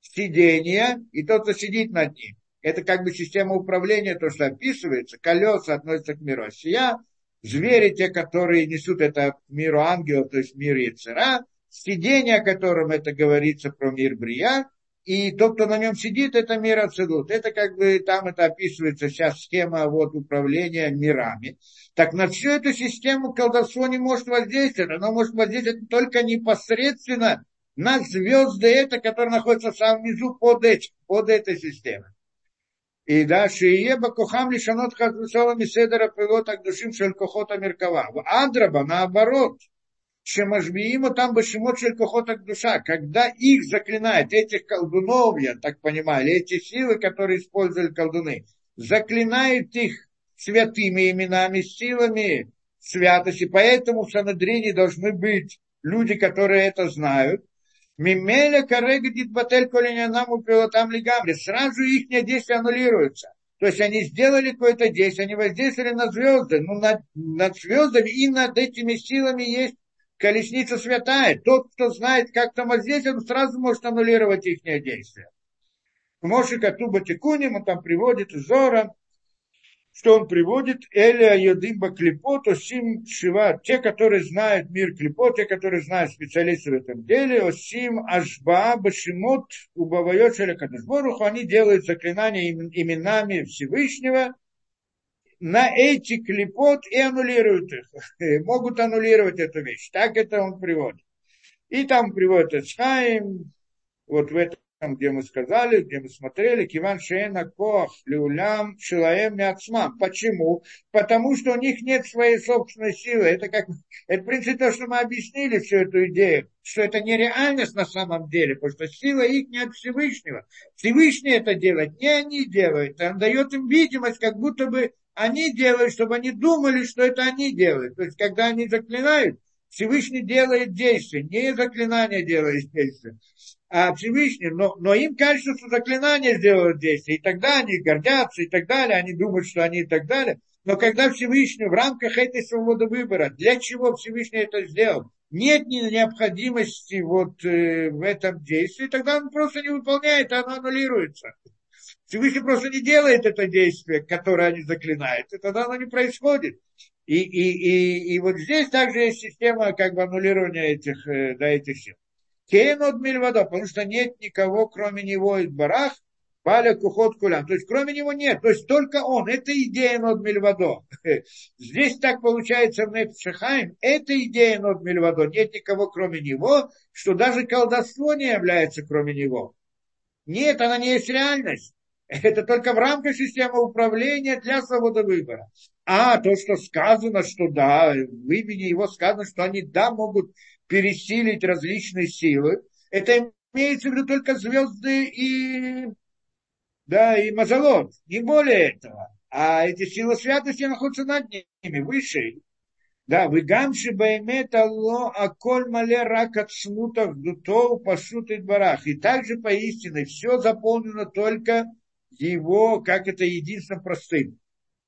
сиденье и тот, кто сидит над ним. Это как бы система управления, то, что описывается, колеса относятся к миру. Осия, звери, те, которые несут это миру ангелов, то есть мир Яцера, сидение, о котором это говорится про мир Брия, и тот, кто на нем сидит, это мир Абсолют. Это как бы там это описывается сейчас схема вот, управления мирами. Так на всю эту систему колдовство не может воздействовать. Оно может воздействовать только непосредственно на звезды, это, которые находятся в самом низу под, этим, под этой системой. И да, шие бакухам лишанот хазусалами седера пилот душим шель кохота меркава. В Адраба, наоборот, шемашбииму там башимот шель кохота душа. Когда их заклинает, этих колдунов, я так понимаю, или эти силы, которые использовали колдуны, заклинает их святыми именами, силами святости. Поэтому в Санадрине должны быть люди, которые это знают, Мимеля карега дитбатель коленянаму пилотам лигамри. Сразу их действия аннулируются. То есть они сделали какое-то действие, они воздействовали на звезды. Ну, над, над звездами и над этими силами есть колесница святая. Тот, кто знает, как там воздействовать, он сразу может аннулировать их действия. Моши Катуба Тикуним, он там приводит Зора, что он приводит Эля Йодимба Клипот, Осим Шива, те, которые знают мир Клипот, те, которые знают специалисты в этом деле, Осим Ашба Башимот Убавайот Шелякадашборуху, они делают заклинания именами Всевышнего, на эти клипот и аннулируют их, могут аннулировать эту вещь. Так это он приводит. И там приводит Эцхайм, вот в этом где мы сказали, где мы смотрели, Киван Шеена Коах Люлям Шилаем Мяцмам. Почему? Потому что у них нет своей собственной силы. Это как, это в принципе то, что мы объяснили всю эту идею, что это нереальность на самом деле, потому что сила их не от Всевышнего. Всевышний это делает, не они делают. Он дает им видимость, как будто бы они делают, чтобы они думали, что это они делают. То есть, когда они заклинают, Всевышний делает действие, не заклинание делает действие а Всевышний, но, но им кажется, что заклинание сделают действие, и тогда они гордятся, и так далее, они думают, что они и так далее. Но когда Всевышний в рамках этой свободы выбора, для чего Всевышний это сделал, нет необходимости вот э, в этом действии, тогда он просто не выполняет, оно аннулируется. Всевышний просто не делает это действие, которое они заклинают, и тогда оно не происходит. И, и, и, и вот здесь также есть система как бы аннулирования этих, э, да, этих сил. Кейн от потому что нет никого, кроме него, из барах, Баля Кухот Кулям. То есть кроме него нет. То есть только он. Это идея Нод Мильвадо. Здесь так получается в Нефшахайм. Это идея Нод Мильвадо. Нет никого кроме него, что даже колдовство не является кроме него. Нет, она не есть реальность. Это только в рамках системы управления для свободы выбора. А то, что сказано, что да, в имени его сказано, что они да могут пересилить различные силы, это имеется в виду только звезды и да, и мазолот, не более этого. А эти силы святости находятся над ними, выше. Да, вы гамши баймет алло, а коль мале рак от смутах дутов пашут и дворах. И также поистине все заполнено только его, как это единственно простым.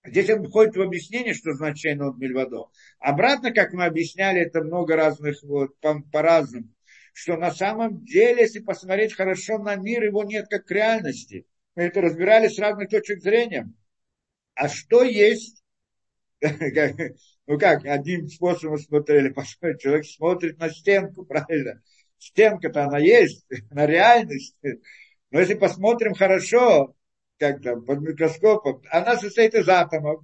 Здесь он входит в объяснение, что значит нот мильвадо. Обратно, как мы объясняли, это много разных, вот, по- по-разному. Что на самом деле, если посмотреть хорошо на мир, его нет как реальности мы это разбирали с разных точек зрения. А что есть? ну как, одним способом смотрели, человек смотрит на стенку, правильно? Стенка-то она есть, на реальность. Но если посмотрим хорошо, как там, под микроскопом, она состоит из атомов.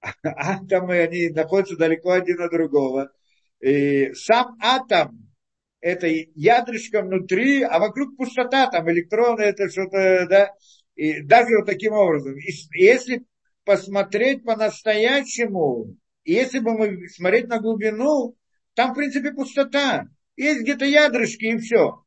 Атомы, они находятся далеко один от другого. И сам атом, это ядрышко внутри, а вокруг пустота, там электроны, это что-то, да, и даже вот таким образом. И если посмотреть по-настоящему, если бы мы смотреть на глубину, там, в принципе, пустота. Есть где-то ядрышки и все.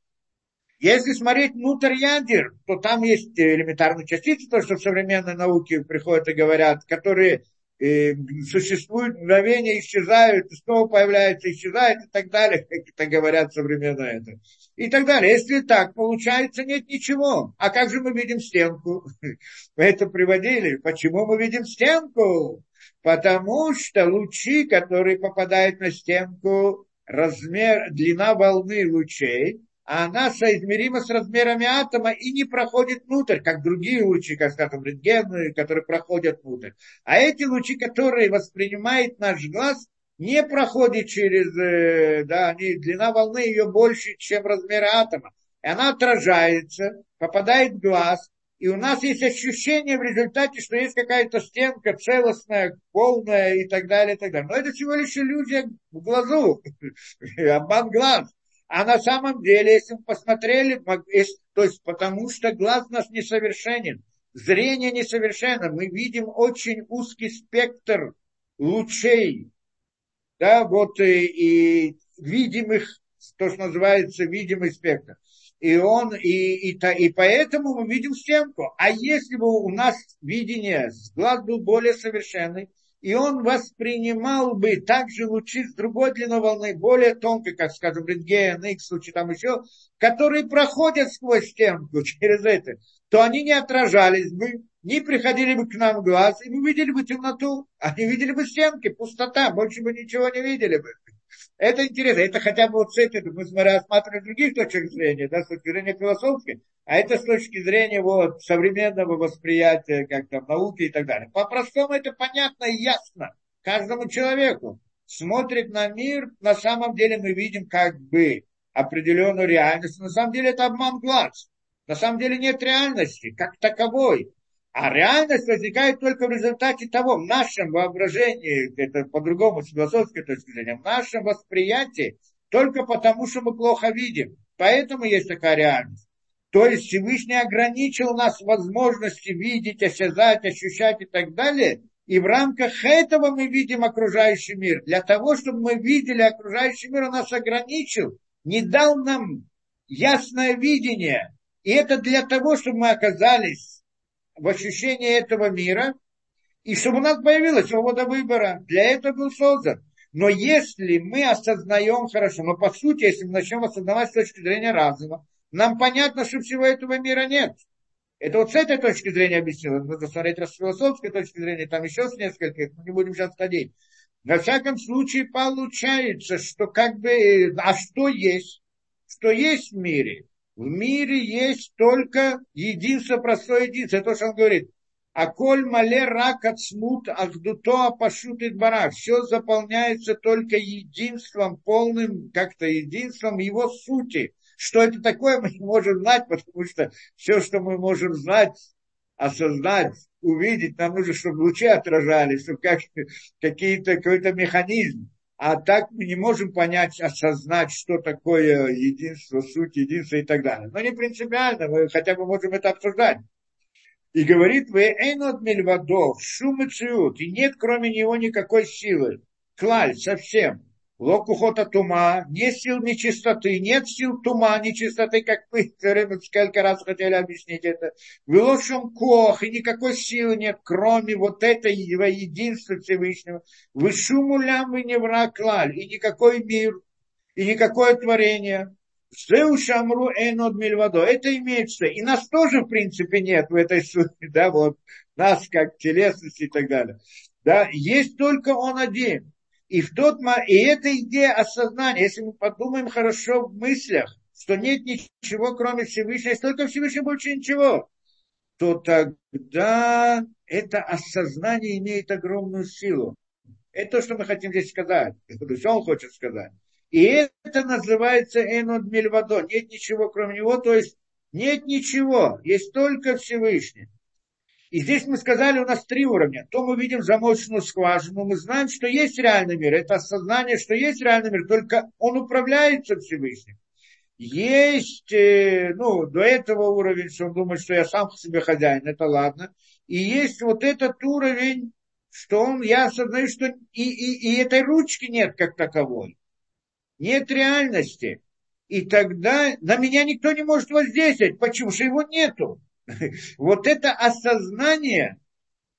Если смотреть внутрь ядер, то там есть элементарные частицы, то, что в современной науке приходят и говорят, которые э, существуют, мгновения исчезают, снова появляются, исчезают и так далее, как это говорят современно это и так далее. Если так, получается, нет ничего. А как же мы видим стенку? Мы это приводили. Почему мы видим стенку? Потому что лучи, которые попадают на стенку, размер, длина волны лучей, она соизмерима с размерами атома и не проходит внутрь, как другие лучи, как, скажем, рентгены, которые проходят внутрь. А эти лучи, которые воспринимает наш глаз, не проходит через, э, да, они, длина волны ее больше, чем размер атома. И она отражается, попадает в глаз, и у нас есть ощущение в результате, что есть какая-то стенка целостная, полная и так далее, и так далее. Но это всего лишь иллюзия в глазу, обман глаз. А на самом деле, если мы посмотрели, то есть потому что глаз у нас несовершенен, зрение несовершенно, мы видим очень узкий спектр лучей, да, вот и, и видимых, то, что называется видимый спектр. И он, и, и, и поэтому мы видим стенку. А если бы у нас видение, глаз был более совершенный, и он воспринимал бы также лучи с другой длиной волны, более тонкой, как, скажем, рентген, X, лучи там еще, которые проходят сквозь стенку через это, то они не отражались бы, не приходили бы к нам глаз, и мы видели бы темноту, они видели бы стенки, пустота, больше бы ничего не видели бы. Это интересно, это хотя бы вот с этим, мы рассматриваем других точек зрения, да, с точки зрения философской, а это с точки зрения вот, современного восприятия, как там, науки и так далее. По-простому это понятно и ясно каждому человеку. Смотрит на мир, на самом деле мы видим как бы определенную реальность, на самом деле это обман глаз. На самом деле нет реальности как таковой. А реальность возникает только в результате того, в нашем воображении, это по-другому, с философской точки зрения, в нашем восприятии, только потому, что мы плохо видим. Поэтому есть такая реальность. То есть Всевышний ограничил нас возможности видеть, осязать, ощущать и так далее. И в рамках этого мы видим окружающий мир. Для того, чтобы мы видели окружающий мир, он нас ограничил, не дал нам ясное видение. И это для того, чтобы мы оказались в ощущении этого мира, и чтобы у нас появилась свобода выбора. Для этого был создан. Но если мы осознаем хорошо, но по сути, если мы начнем осознавать с точки зрения разума, нам понятно, что всего этого мира нет. Это вот с этой точки зрения объяснила. Нужно смотреть с философской точки зрения, там еще с нескольких, мы не будем сейчас ходить. На всяком случае получается, что как бы, а что есть? Что есть в мире? В мире есть только единство, простое единство. Это то, что он говорит. А коль мале рак от смут, ахдуто пошутит барах. Все заполняется только единством, полным как-то единством его сути. Что это такое, мы не можем знать, потому что все, что мы можем знать, осознать, увидеть, нам нужно, чтобы лучи отражались, чтобы как, какие-то, какой-то механизм. А так мы не можем понять, осознать, что такое единство, суть единства и так далее. Но не принципиально, мы хотя бы можем это обсуждать. И говорит, вы эйнот мельвадов, шум и циют, и нет кроме него никакой силы. Клаль, совсем. Локухота тума, нет сил нечистоты, нет сил тума, нечистоты, как мы все время сколько раз хотели объяснить это. Велошум кох, и никакой силы нет, кроме вот этого единства Всевышнего. Вышуму лям вы не враклаль, и никакой мир, и никакое творение. Зеу шамру энод мильвадо. Это имеется. И нас тоже, в принципе, нет в этой сути, да, вот нас как телесности и так далее. Да, есть только он один. И, в тот, и эта идея осознания, если мы подумаем хорошо в мыслях, что нет ничего, кроме Всевышнего, есть только Всевышний, больше ничего, то тогда это осознание имеет огромную силу. Это то, что мы хотим здесь сказать. Это что он хочет сказать. И это называется Энод Мельвадо. Нет ничего, кроме него. То есть нет ничего. Есть только Всевышний. И здесь мы сказали, у нас три уровня. То мы видим замочную скважину, мы знаем, что есть реальный мир. Это осознание, что есть реальный мир, только он управляется Всевышним. Есть, э, ну, до этого уровень, что он думает, что я сам себе хозяин, это ладно. И есть вот этот уровень, что он, я осознаю, что и, и, и этой ручки нет как таковой. Нет реальности. И тогда на меня никто не может воздействовать. Почему? Что его нету. Вот это осознание,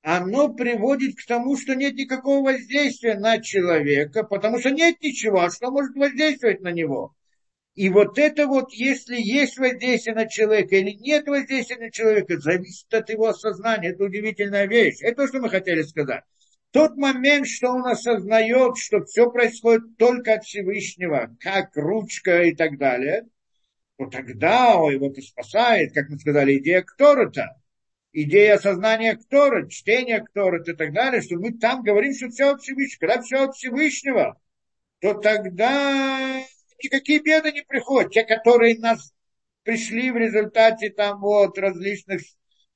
оно приводит к тому, что нет никакого воздействия на человека, потому что нет ничего, а что может воздействовать на него. И вот это вот, если есть воздействие на человека или нет воздействия на человека, зависит от его осознания. Это удивительная вещь. Это то, что мы хотели сказать. Тот момент, что он осознает, что все происходит только от Всевышнего, как ручка и так далее, то тогда его это спасает, как мы сказали, идея Ктора-то, идея осознания Ктора, чтения Ктора и так далее, что мы там говорим, что все от Всевышнего. Когда все от Всевышнего, то тогда никакие беды не приходят. Те, которые нас пришли в результате там вот различных,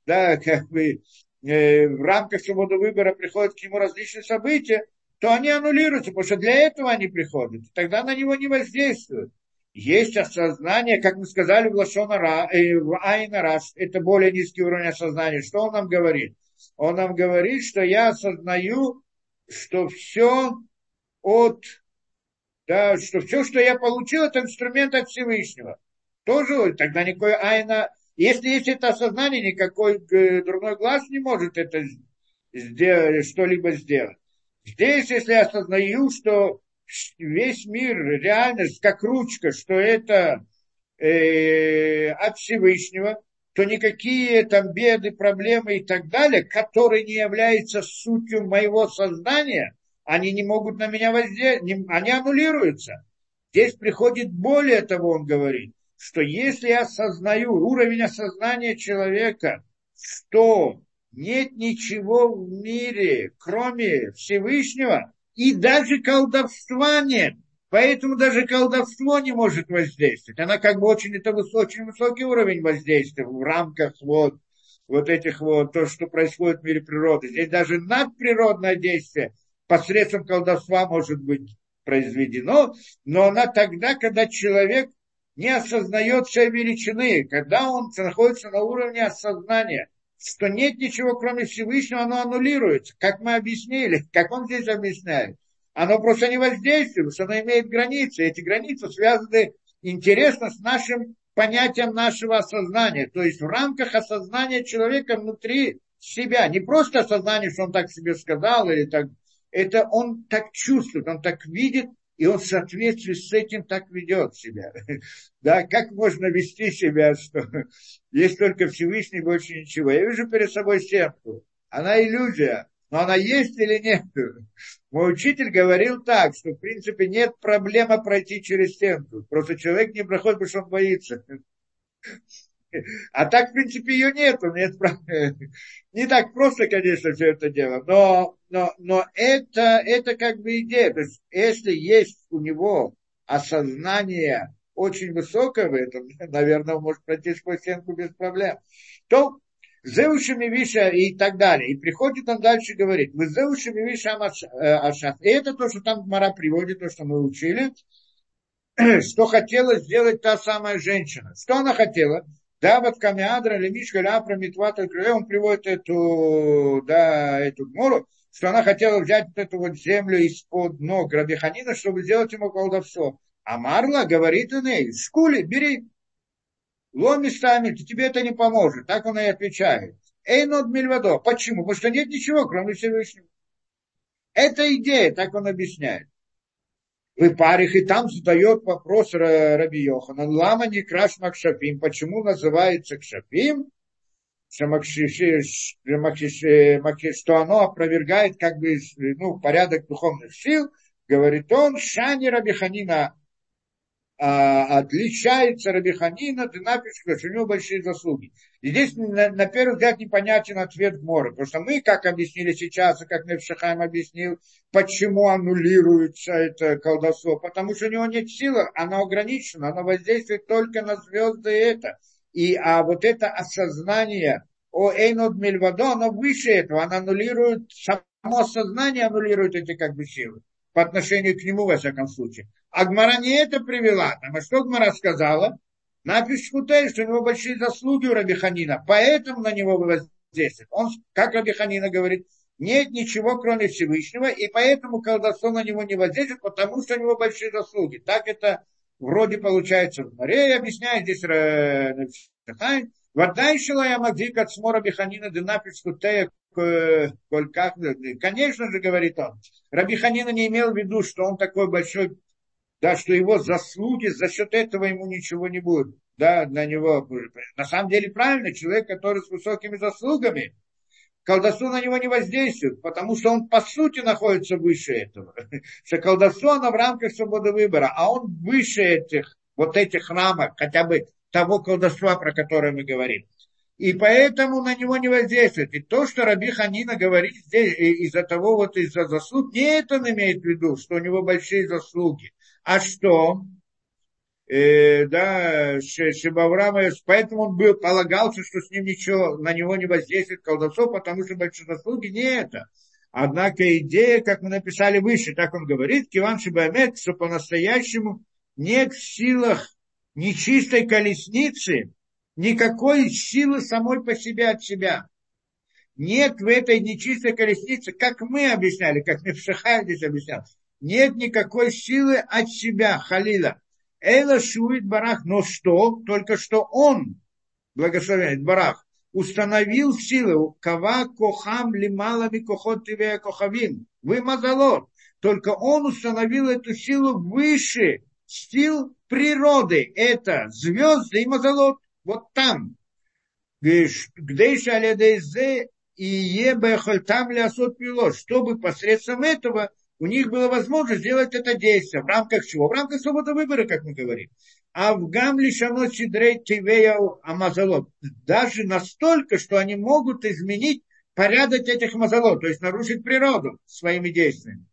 да, как бы, э, в рамках свободы выбора приходят к нему различные события, то они аннулируются, потому что для этого они приходят. Тогда на него не воздействуют есть осознание, как мы сказали в Лашона э, в Айна Раш, это более низкий уровень осознания. Что он нам говорит? Он нам говорит, что я осознаю, что все от, да, что все, что я получил, это инструмент от Всевышнего. Тоже тогда никакой Айна, если есть это осознание, никакой э, другой глаз не может это сделать, что-либо сделать. Здесь, если я осознаю, что весь мир, реальность, как ручка, что это э, от Всевышнего, то никакие там беды, проблемы и так далее, которые не являются сутью моего сознания, они не могут на меня воздействовать, они аннулируются. Здесь приходит более того, он говорит, что если я осознаю уровень осознания человека, что нет ничего в мире, кроме Всевышнего, и даже колдовства нет. Поэтому даже колдовство не может воздействовать. Она как бы очень, это очень высокий уровень воздействия в рамках вот, вот этих вот, то, что происходит в мире природы. Здесь даже надприродное действие посредством колдовства может быть произведено, но она тогда, когда человек не осознает всей величины, когда он находится на уровне осознания – что нет ничего, кроме Всевышнего, оно аннулируется. Как мы объяснили, как он здесь объясняет. Оно просто не воздействует, что оно имеет границы. Эти границы связаны интересно с нашим понятием нашего осознания. То есть в рамках осознания человека внутри себя. Не просто осознание, что он так себе сказал, или так. Это он так чувствует, он так видит, и он в соответствии с этим так ведет себя. Да, как можно вести себя, что есть только Всевышний, больше ничего. Я вижу перед собой сетку. Она иллюзия, но она есть или нет? Мой учитель говорил так, что в принципе нет проблемы пройти через стенку. Просто человек не проходит, потому что он боится. А так, в принципе, ее нету. Нет, не так просто, конечно, все это дело. Но, но, но это, это как бы идея. То есть, если есть у него осознание очень высокая в этом, наверное, он может пройти сквозь стенку без проблем, то Зеушами Виша и так далее. И приходит он дальше и говорит, вы Зеушами Виша Ашах. И это то, что там Мара приводит, то, что мы учили, что хотела сделать та самая женщина. Что она хотела? Да, вот Камиадра, Лемишка, Ляпра, Митвата, он приводит эту, да, эту гмору, что она хотела взять вот эту вот землю из-под ног Рабиханина, чтобы сделать ему колдовство. А Марла говорит он ей, шкули, бери, ло местами, тебе это не поможет. Так он и отвечает. Эй, нот мильвадо. Почему? Потому что нет ничего, кроме Всевышнего. Это идея, так он объясняет. В парих и там задает вопрос Раби Йоханан. Лама не краш Макшапим. Почему называется Кшапим? Что, что оно опровергает как бы ну, порядок духовных сил, говорит он, Шани Рабиханина а, отличается Рабиханина, ты напишешь, что у него большие заслуги. И здесь, на, на первый взгляд, непонятен ответ Гмора, потому что мы, как объяснили сейчас, и как Невшахайм объяснил, почему аннулируется это колдовство, потому что у него нет силы, оно ограничено, оно воздействует только на звезды и это. И, а вот это осознание о Эйнод Мельвадо, оно выше этого, оно аннулирует, само сознание аннулирует эти как бы силы по отношению к нему, во всяком случае. А Гмара не это привела. Там, а что Гмара сказала? Напишет Шкутей, что у него большие заслуги у Рабиханина, поэтому на него воздействует. Он, как Рабиханина говорит, нет ничего, кроме Всевышнего, и поэтому колдовство на него не воздействует, потому что у него большие заслуги. Так это вроде получается в море, объясняет здесь Шахайн. Вардайшила я магдик от смора биханина дынапиш скутея кольках. Конечно же, говорит он, Рабиханина не имел в виду, что он такой большой да, что его заслуги, за счет этого ему ничего не будет. Да, на него, на самом деле правильно, человек, который с высокими заслугами, колдовство на него не воздействует, потому что он по сути находится выше этого. Что колдовство, оно в рамках свободы выбора, а он выше этих, вот этих рамок, хотя бы того колдовства, про которое мы говорим. И поэтому на него не воздействует. И то, что Раби Ханина говорит здесь, из-за того, вот из-за заслуг, не это он имеет в виду, что у него большие заслуги. А что? Э, да, Шибаврама, поэтому он был, полагался, что с ним ничего, на него не воздействует колдовство, потому что большие заслуги не это. Однако идея, как мы написали выше, так он говорит, Киван Шибамет, что по-настоящему нет в силах нечистой колесницы никакой силы самой по себе от себя. Нет в этой нечистой колеснице, как мы объясняли, как Невшахай здесь объяснял, нет никакой силы от себя, Халила. Эла Шуит Барах, но что? Только что он, благословен Барах, установил силу Кава Кохам Лималами Кохот Тивея Кохавим. Вы Мазалот. Только он установил эту силу выше сил природы. Это звезды и Мазалот. Вот там. Гдейша Алядейзе и Ебехальтам Лясот Пилот. Чтобы посредством этого у них была возможность сделать это действие. В рамках чего? В рамках свободы выбора, как мы говорим. А в Гамли Шамот Сидрей Тивея Амазалот. Даже настолько, что они могут изменить порядок этих мазалот, то есть нарушить природу своими действиями.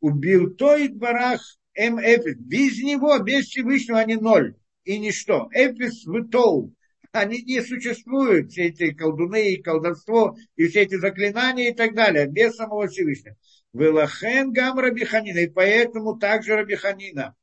Убил Тоид Барах М. Эфис. Без него, без Всевышнего они ноль и ничто. Эфис Витоу. Они не существуют, все эти колдуны и колдовство, и все эти заклинания и так далее, без самого Всевышнего. Велахен гам Рабиханина, и поэтому также Рабиханина.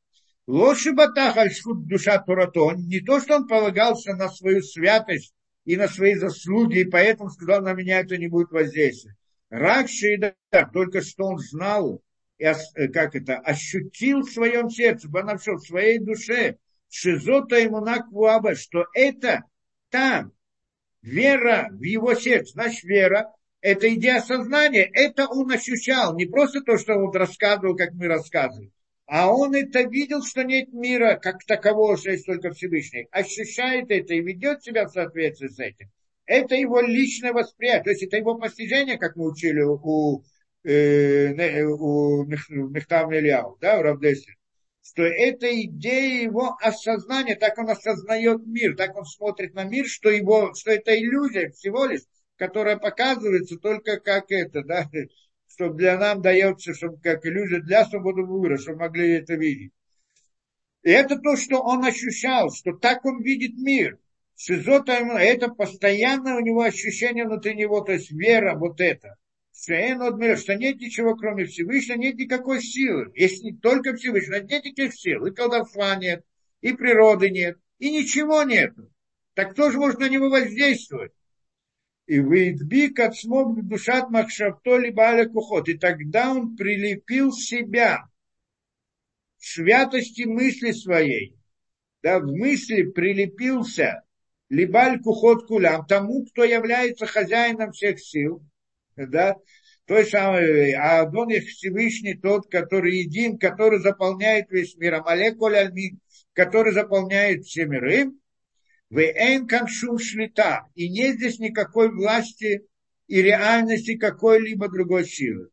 Лоши батах альшхут душа Турато, не то, что он полагался на свою святость и на свои заслуги, и поэтому сказал, на меня это не будет воздействовать. Рак Шейда, только что он знал, э, как это, ощутил в своем сердце, в своей душе, Шизота ему наквуаба, что это та вера в его сердце, значит вера, это идея сознания, это он ощущал, не просто то, что он рассказывал, как мы рассказываем, а он это видел, что нет мира как такового, что есть только Всевышний. Ощущает это и ведет себя в соответствии с этим. Это его личное восприятие, то есть это его постижение, как мы учили у, э, у Мехтам Ильяу, да, у Равдеси, что это идея его осознания, так он осознает мир, так он смотрит на мир, что, его, что это иллюзия всего лишь, которая показывается только как это, да, что для нам дается, чтобы как иллюзия для свободы выбора, чтобы могли это видеть. И это то, что он ощущал, что так он видит мир. Шизота, это постоянно у него ощущение внутри него, то есть вера, вот это. Что нет ничего, кроме Всевышнего, нет никакой силы. Если только Всевышнего, нет никаких сил. И колдовства нет, и природы нет, и ничего нет. Так кто же может на него воздействовать? И выидбик от смог душат махшавто либо аля кухот. И тогда он прилепил себя святости мысли своей. Да, в мысли прилепился либаль кухот кулям, тому, кто является хозяином всех сил, да, той самой Адон их Всевышний, тот, который един, который заполняет весь мир, Амалеколь Альмин, который заполняет все миры, в эйн каншум шлита, и нет здесь никакой власти и реальности какой-либо другой силы.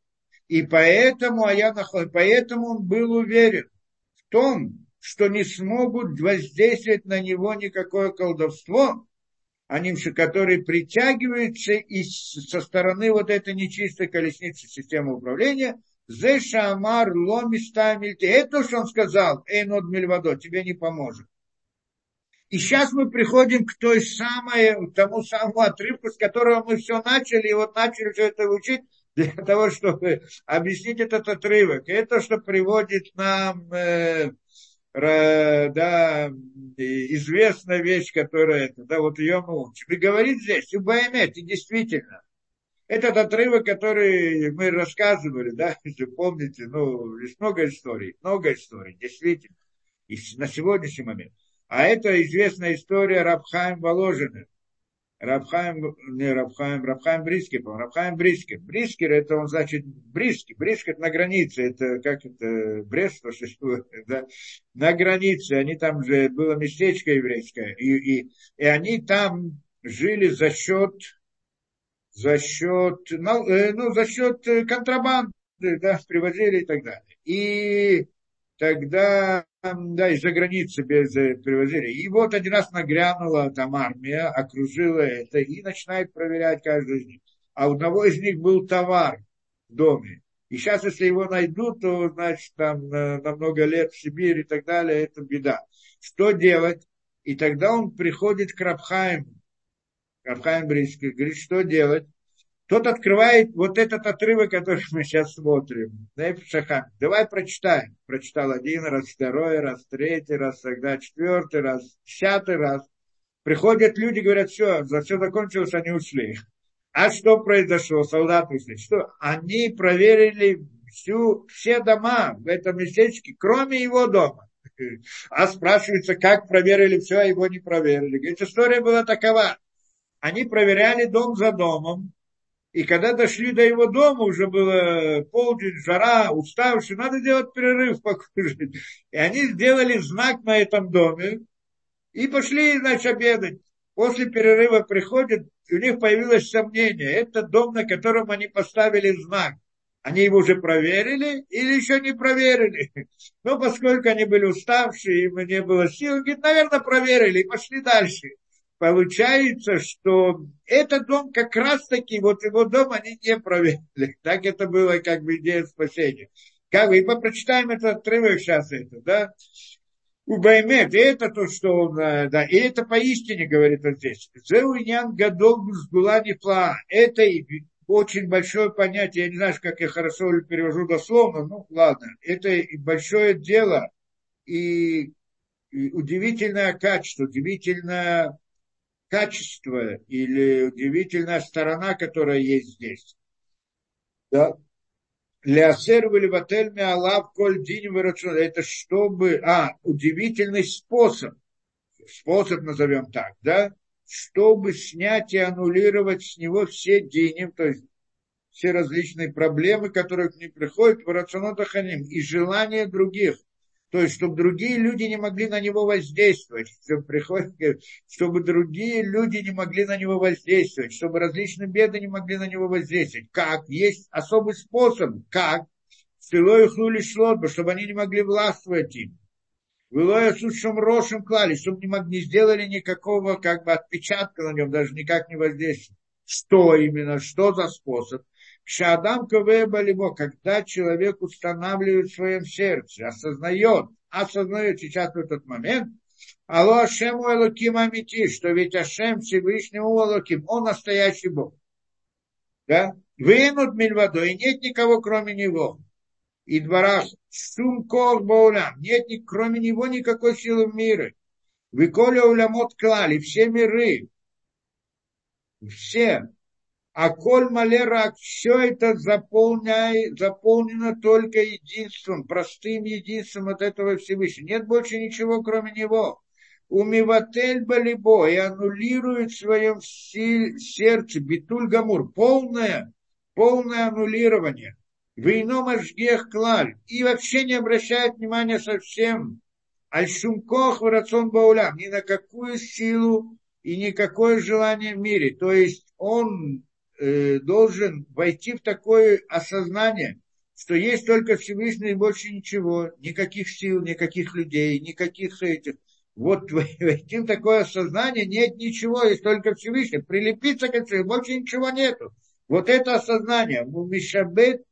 И поэтому, а я нахожу, поэтому он был уверен в том, что не смогут воздействовать на него никакое колдовство, анимши, которые притягиваются из, со стороны вот этой нечистой колесницы системы управления, Зе Шамар Ломистамильте. Это, что он сказал, Эйнод Мильвадо, тебе не поможет. И сейчас мы приходим к той самой, к тому самому отрывку, с которого мы все начали, и вот начали все это учить, для того, чтобы объяснить этот отрывок. Это, что приводит нам э, да, известная вещь, которая, да, вот ее мы учим. И говорит здесь, Убаймет, и действительно, этот отрывок, который мы рассказывали, да, если помните, ну, есть много историй, много историй, действительно, и на сегодняшний момент. А это известная история Рабхаем Воложина. Рабхаем, не Рабхаем, Рабхаем Брискер, Рабхаем Брискер. Брискер это он значит Бриски. Бриск это на границе, это как это, Брест, да, на границе. Они там же, было местечко еврейское, и, и, и они там жили за счет, за счет, ну, э, ну за счет контрабанды, да, привозили и так далее. И тогда да, из-за границы э, привозили. И вот один раз нагрянула там армия, окружила это и начинает проверять каждый из них. А у одного из них был товар в доме. И сейчас, если его найдут, то, значит, там на, на много лет в Сибирь и так далее, это беда. Что делать? И тогда он приходит к Рабхаему. Рабхаим Бринский говорит, что делать? Тот открывает вот этот отрывок, который мы сейчас смотрим. Давай прочитаем. Прочитал один раз, второй раз, третий раз, тогда четвертый раз, десятый раз. Приходят люди, говорят, все, за все закончилось, они ушли. А что произошло? Солдаты ушли. Что? Они проверили всю, все дома в этом местечке, кроме его дома. А спрашивается, как проверили все, а его не проверили. Говорит, история была такова. Они проверяли дом за домом, и когда дошли до его дома, уже было полдень, жара, уставший, надо делать перерыв покушать. И они сделали знак на этом доме и пошли, значит, обедать. После перерыва приходят, у них появилось сомнение. Это дом, на котором они поставили знак. Они его уже проверили или еще не проверили? Но поскольку они были уставшие, им не было сил, говорит, наверное, проверили и пошли дальше получается, что этот дом как раз-таки, вот его дом они не проверили. Так это было как бы идея спасения. Как бы, и мы прочитаем этот отрывок сейчас, это, да. У Баймет, это то, что он, э, да, и это поистине говорит вот здесь. Зеунян гадол гулани пла. Это очень большое понятие, я не знаю, как я хорошо перевожу дословно, ну ладно, это большое дело и, и удивительное качество, удивительное качество или удивительная сторона, которая есть здесь. Да? Лясер валиватель алав коль дин Это чтобы... А, удивительный способ. Способ назовем так, да? Чтобы снять и аннулировать с него все диним, то есть все различные проблемы, которые к ним приходят в рационотаханим, и желания других – то есть, чтобы другие люди не могли на него воздействовать, чтобы, чтобы другие люди не могли на него воздействовать, чтобы различные беды не могли на него воздействовать. Как? Есть особый способ. Как? Силой хнули шлотба, чтобы они не могли властвовать им. Вылоя сушим рошим клали, чтобы не, могли, не сделали никакого как бы отпечатка на нем, даже никак не воздействовали. Что именно? Что за способ? Шадам КВ болево, когда человек устанавливает в своем сердце, осознает, осознает сейчас в этот момент, Алло Ашему Элоким Амити, что ведь Ашем Всевышнему Элоким, он настоящий Бог. Да? Вынут мильвадой, и нет никого кроме него. И дворах шум кор баулям, нет ни, кроме него никакой силы в мире. Выколя улямот клали, все миры, все, а коль малерак, все это заполнено только единством, простым единством от этого Всевышнего. Нет больше ничего, кроме него. Умиватель балибо и аннулирует в своем сердце битуль гамур, полное, полное аннулирование. В ином ажгех клаль. И вообще не обращает внимания совсем альшумкох в рацион баулям, ни на какую силу и никакое желание в мире. То есть он э, должен войти в такое осознание, что есть только Всевышний и больше ничего, никаких сил, никаких людей, никаких этих. Вот войти в такое осознание, нет ничего, есть только Всевышний. Прилепиться к этому, больше ничего нету. Вот это осознание. У Мишабет,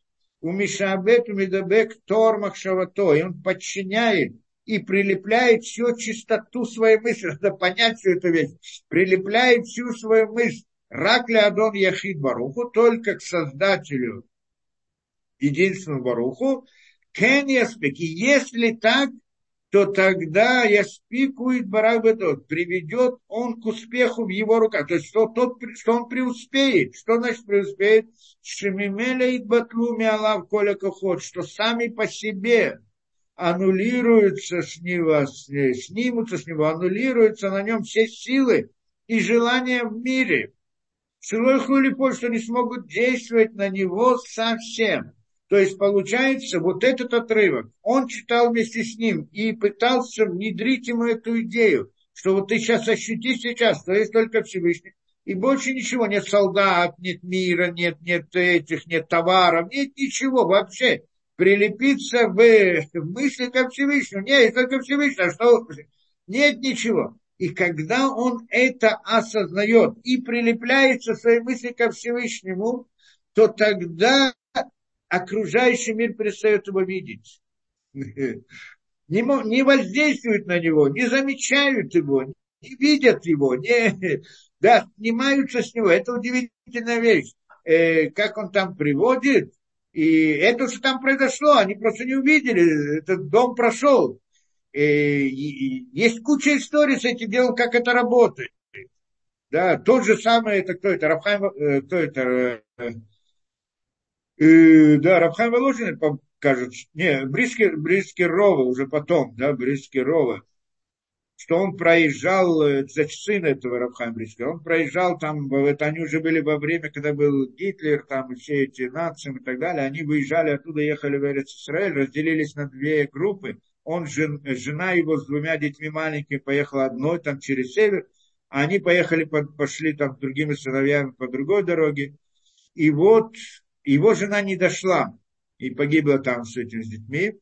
у Мишабет, у Медабек, Тормах Шавато. И он подчиняет и прилепляет всю чистоту своей мысли. Надо понять всю эту вещь. Прилепляет всю свою мысль Рак Адон Яхид Баруху, только к Создателю единственному Баруху, Кен Яспеки. Если так, то тогда Яспикует Барабедот, приведет он к успеху в его руках. То есть, что, тот, что он преуспеет. Что значит преуспеет? Шемимеля и Батлуми Аллах Коля Кохот, что сами по себе аннулируются с него, снимутся с него, аннулируются на нем все силы и желания в мире. Шилой Хулиполь, что не смогут действовать на него совсем. То есть получается вот этот отрывок, он читал вместе с ним и пытался внедрить ему эту идею, что вот ты сейчас ощути сейчас, что есть только Всевышний, и больше ничего, нет солдат, нет мира, нет, нет этих, нет товаров, нет ничего вообще. Прилепиться в мысли ко Всевышнему. Нет, только Всевышний, а что? Нет ничего. И когда он это осознает и прилепляется своей мысли ко Всевышнему, то тогда окружающий мир перестает его видеть. Не, не воздействуют на него, не замечают его, не видят его, не, да, снимаются с него. Это удивительная вещь. Э, как он там приводит, и это, что там произошло, они просто не увидели, этот дом прошел. Э, есть куча историй с этим делом, как это работает. Да, тот же самый, это кто это, Рабхайм, э, кто это, э, э, да, Рабхайм Воложин, кажется, не, Бриски, Бриски Рова уже потом, да, Бриски Рова, что он проезжал, это сын этого Рабхайм Бриски, он проезжал там, это они уже были во время, когда был Гитлер, там, все эти нации и так далее, они выезжали оттуда, ехали в Израиль, разделились на две группы, он, жен, жена его с двумя детьми маленькими поехала одной там через север, а они поехали, пошли там с другими сыновьями по другой дороге. И вот его жена не дошла и погибла там с этими детьми,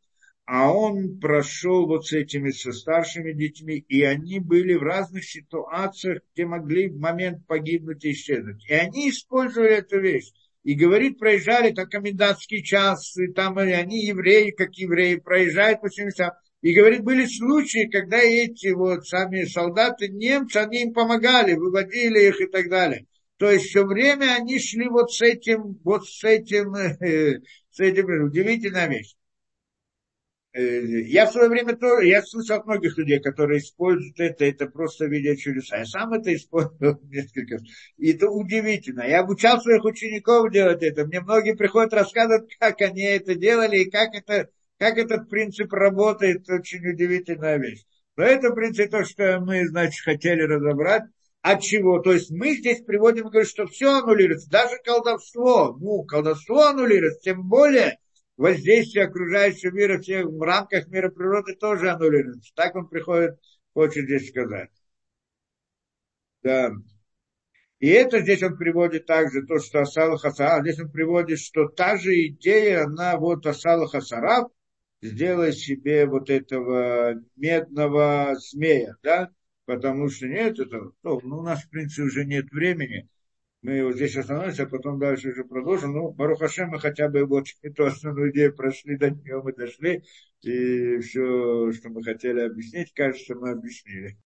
а он прошел вот с этими, со старшими детьми, и они были в разных ситуациях, где могли в момент погибнуть и исчезнуть. И они использовали эту вещь. И говорит, проезжали там комендантский час, и там и они евреи, как евреи, проезжают по всем местам. И говорит, были случаи, когда эти вот сами солдаты, немцы, они им помогали, выводили их и так далее. То есть все время они шли вот с этим, вот с этим, с этим, удивительная вещь. Э, я в свое время тоже, я слышал от многих людей, которые используют это, это просто видя чудеса. Я сам это использовал несколько раз. И это удивительно. Я обучал своих учеников делать это. Мне многие приходят рассказывать, как они это делали и как, это, как этот принцип работает. Очень удивительная вещь. Но это, в принципе, то, что мы, значит, хотели разобрать. От чего? То есть мы здесь приводим, говорим, что все аннулируется, даже колдовство. Ну, колдовство аннулируется, тем более воздействие окружающего мира всех в рамках мира природы тоже аннулируется. Так он приходит, хочет здесь сказать. Да. И это здесь он приводит также то, что Асала Хасарав. Здесь он приводит, что та же идея, она вот Асала Хасарав, сделай себе вот этого медного змея, да, потому что нет, это, ну, у нас, в принципе, уже нет времени, мы вот здесь остановимся, а потом дальше уже продолжим. Ну, Барухаше мы хотя бы вот эту основную идею прошли, до нее мы дошли. И все, что мы хотели объяснить, кажется, мы объяснили.